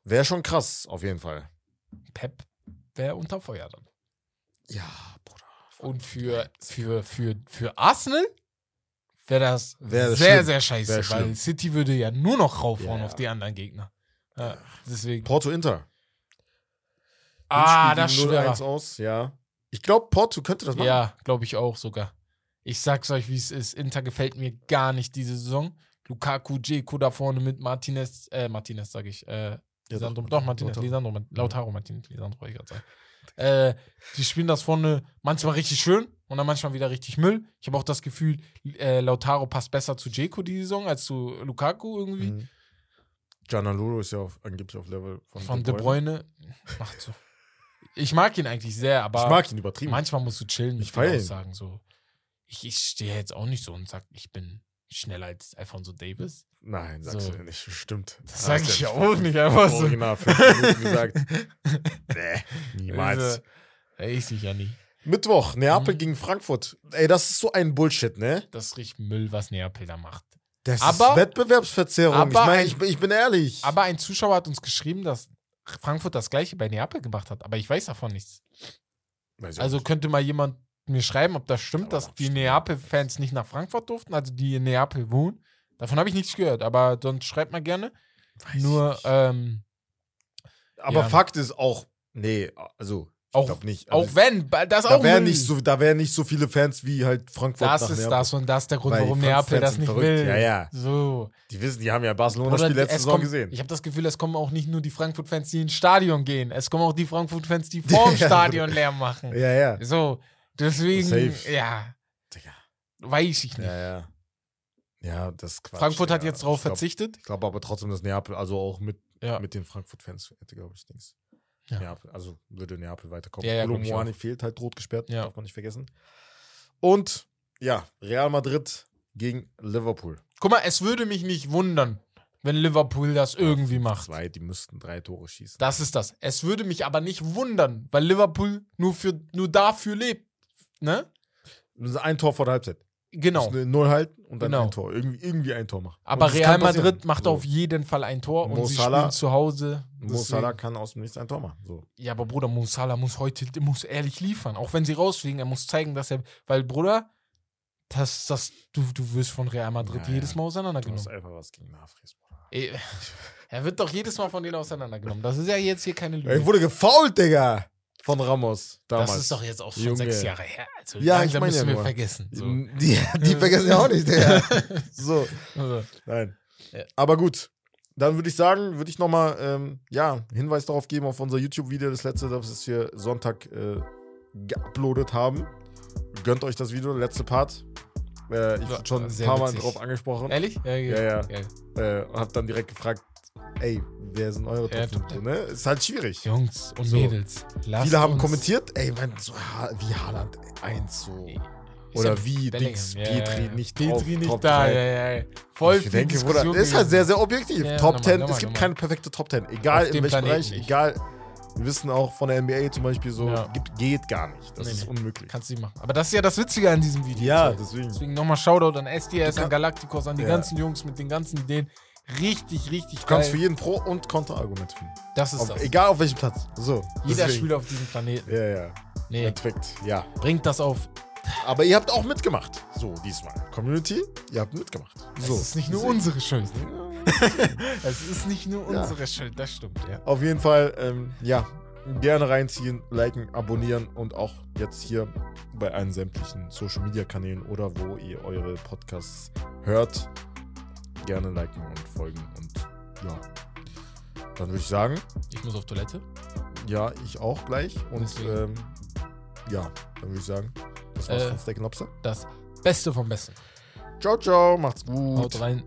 wäre schon krass, auf jeden Fall. Pep wäre unter Feuer dann. Ja, Bruder. Und für, für, für, für Arsenal wäre das Wär sehr, schlimm. sehr scheiße, Wär weil schlimm. City würde ja nur noch raufhauen Ja, ja. auf die anderen Gegner. Ja, deswegen. Porto Inter. Ah, das. 0-1 aus, ja. Ich glaube, Porto könnte das machen. Ja, glaube ich auch sogar. Ich sag's euch, wie es ist. Inter gefällt mir gar nicht diese Saison. Lukaku, Dzeko da vorne mit Martinez, äh, Martinez sag ich, äh, Lisandro, doch, Martinez, Lautaro. Lisandro, Lautaro Martinez, Lisandro, ich gerade sagen. Äh, die spielen das vorne manchmal richtig schön und dann manchmal wieder richtig Müll. Ich habe auch das Gefühl, äh, Lautaro passt besser zu Dzeko die Saison als zu Lukaku irgendwie. Mhm. Ist ja auf, angeblich auf Level von, Von De Bruyne. Macht so. Ich mag ihn eigentlich sehr, aber Ich mag ihn übertrieben. manchmal musst du chillen Ich den feier ihn. Aussagen. So. Ich, ich stehe jetzt auch nicht so und sag, ich bin schneller als Alfonso Davis. Nein, sagst So. du nicht. Stimmt. Das sag Hast ich ja auch nicht einfach so. Original fünf Minuten gesagt. nee, niemals. Also, ich sicher nie. Mittwoch, Neapel Mhm. gegen Frankfurt. Ey, das ist so ein Bullshit, ne? Das riecht Müll, was Neapel da macht. Das Aber- ist Wettbewerbsverzerrung. aber ich meine, ein- ich, bin- ich bin ehrlich. Aber ein Zuschauer hat uns geschrieben, dass Frankfurt das gleiche bei Neapel gemacht hat. Aber ich weiß davon nichts. Weiß Also nicht. könnte mal jemand mir schreiben, ob das stimmt, Aber dass das die. Neapel-Fans nicht nach Frankfurt durften, also die in Neapel wohnen. Davon habe ich nichts gehört, aber sonst schreibt mal gerne. Weiß Nur, ähm, aber ja. Fakt ist auch, nee, also, ich Auch- glaube nicht. auch Also, wenn, das da auch wären Müll. nicht, so, da wären nicht so viele Fans wie halt Frankfurt Das ist Neapel. das und das ist der Grund, Weil warum Neapel das nicht verrückt. will. Ja, ja. So. Die wissen, die haben ja Barcelona-Spiel letzte Saison kommen- gesehen. Ich habe das Gefühl, es kommen auch nicht nur die Frankfurt-Fans, die ins Stadion gehen. Es kommen auch die Frankfurt-Fans, die vorm Stadion Lärm machen. ja, ja. So, deswegen, Safe. ja, Digga. weiß ich nicht. Ja, ja. Ja, das ist Quatsch. Frankfurt hat Digga. jetzt drauf Ich glaub- verzichtet. Ich glaube aber trotzdem, dass Neapel, also auch mit, Ja. mit den Frankfurt-Fans hätte, glaube ich, Dings. Ja. Neapel, also würde Neapel weiterkommen. Ja, ja, Muani fehlt halt rot gesperrt, Ja. darf man nicht vergessen. Und ja, Real Madrid gegen Liverpool. Guck mal, es würde mich nicht wundern, wenn Liverpool das irgendwie macht. Zwei, die müssten drei Tore schießen. Das ist das. Es würde mich aber nicht wundern, weil Liverpool nur, für, nur dafür lebt. Ne? Ein Tor vor der Halbzeit. Genau. Null halten und dann Genau. ein Tor. Irgendwie, irgendwie ein Tor machen. Aber Und Real. Madrid macht so. auf jeden Fall ein Tor und Mo sie Salah- spielen zu Hause. Mo Deswegen- Salah kann aus dem Nichts ein Tor machen. So. Ja, aber Bruder, Mo Salah muss heute, muss ehrlich liefern. Auch wenn sie rausfliegen, er muss zeigen, dass er, weil Bruder, das, das, du, du wirst von Real Madrid Ja, jedes. Mal Du hast auseinandergenommen. einfach was gegen Nafries, Bruder. Er wird doch jedes Mal von denen auseinandergenommen. Das ist ja jetzt hier keine Lüge. Er wurde gefault, Digga. Von Ramos. Damals. das ist doch jetzt auch schon Junge. sechs Jahre her. Also Ja, ich meine ja wir nur. vergessen. So. Die, die vergessen ja auch nicht, Digga. so. Also, Nein. Ja. Aber gut. Dann würde ich sagen, würde ich nochmal ähm, ja, Hinweis darauf geben auf unser YouTube-Video, das letzte, das wir Sonntag äh, geuploadet haben. Gönnt euch das Video, letzte Part. Äh, ich Ja, wurde schon ein paar Mal witzig. drauf angesprochen. Ehrlich? Ja, Ja, ja. Geil. Äh, und hab dann direkt gefragt, ey, wer sind eure Ja, Top 5? Ne? Ist halt schwierig. Jungs und So. Mädels. Viele haben kommentiert, ey, man, so wie Haaland 1 so. Oder wie Bellingham. Dings Ja, Petri ja, nicht Petri auf nicht Top da, 3. ja, ja. Voll ich denke, Bruder, ist halt sehr, sehr objektiv. Ja, Top normal, 10, normal, es gibt keine perfekte Top 10. Egal Auf in welchem Bereich, nicht. egal Wir wissen auch von der NBA zum Beispiel so, Ja. gibt, geht gar nicht. Das Nee, ist nee. unmöglich. Kannst du nicht machen. Aber das ist ja das Witzige an diesem Video. Ja, deswegen. Deswegen nochmal Shoutout an SDS, an Galacticos, an die ganzen Jungs mit den ganzen Ideen. Richtig, richtig Du kannst für geil. jeden Pro- und Kontraargument finden. Das ist Auf, das. egal auf welchem Platz. So. Jeder deswegen. Spieler auf diesem Planeten. Ja, ja. Nee, Perfekt. Ja. bringt das auf. Aber ihr habt auch mitgemacht. So, diesmal. Community, ihr habt mitgemacht. So. Es ist nicht nur Deswegen. unsere Schuld. es ist nicht nur Ja. unsere Schuld, das stimmt, ja. Auf jeden Fall, ähm, ja, gerne reinziehen, liken, abonnieren und auch jetzt hier bei allen sämtlichen Social Media Kanälen oder wo ihr eure Podcasts hört, gerne liken und folgen und ja. Dann würde ich sagen, Ich muss auf Toilette. ja, ich auch gleich und ähm, ja, dann würde ich sagen, das war's Äh. von Steak Lobster. Das Beste vom Besten. Ciao, ciao, macht's gut. Haut rein.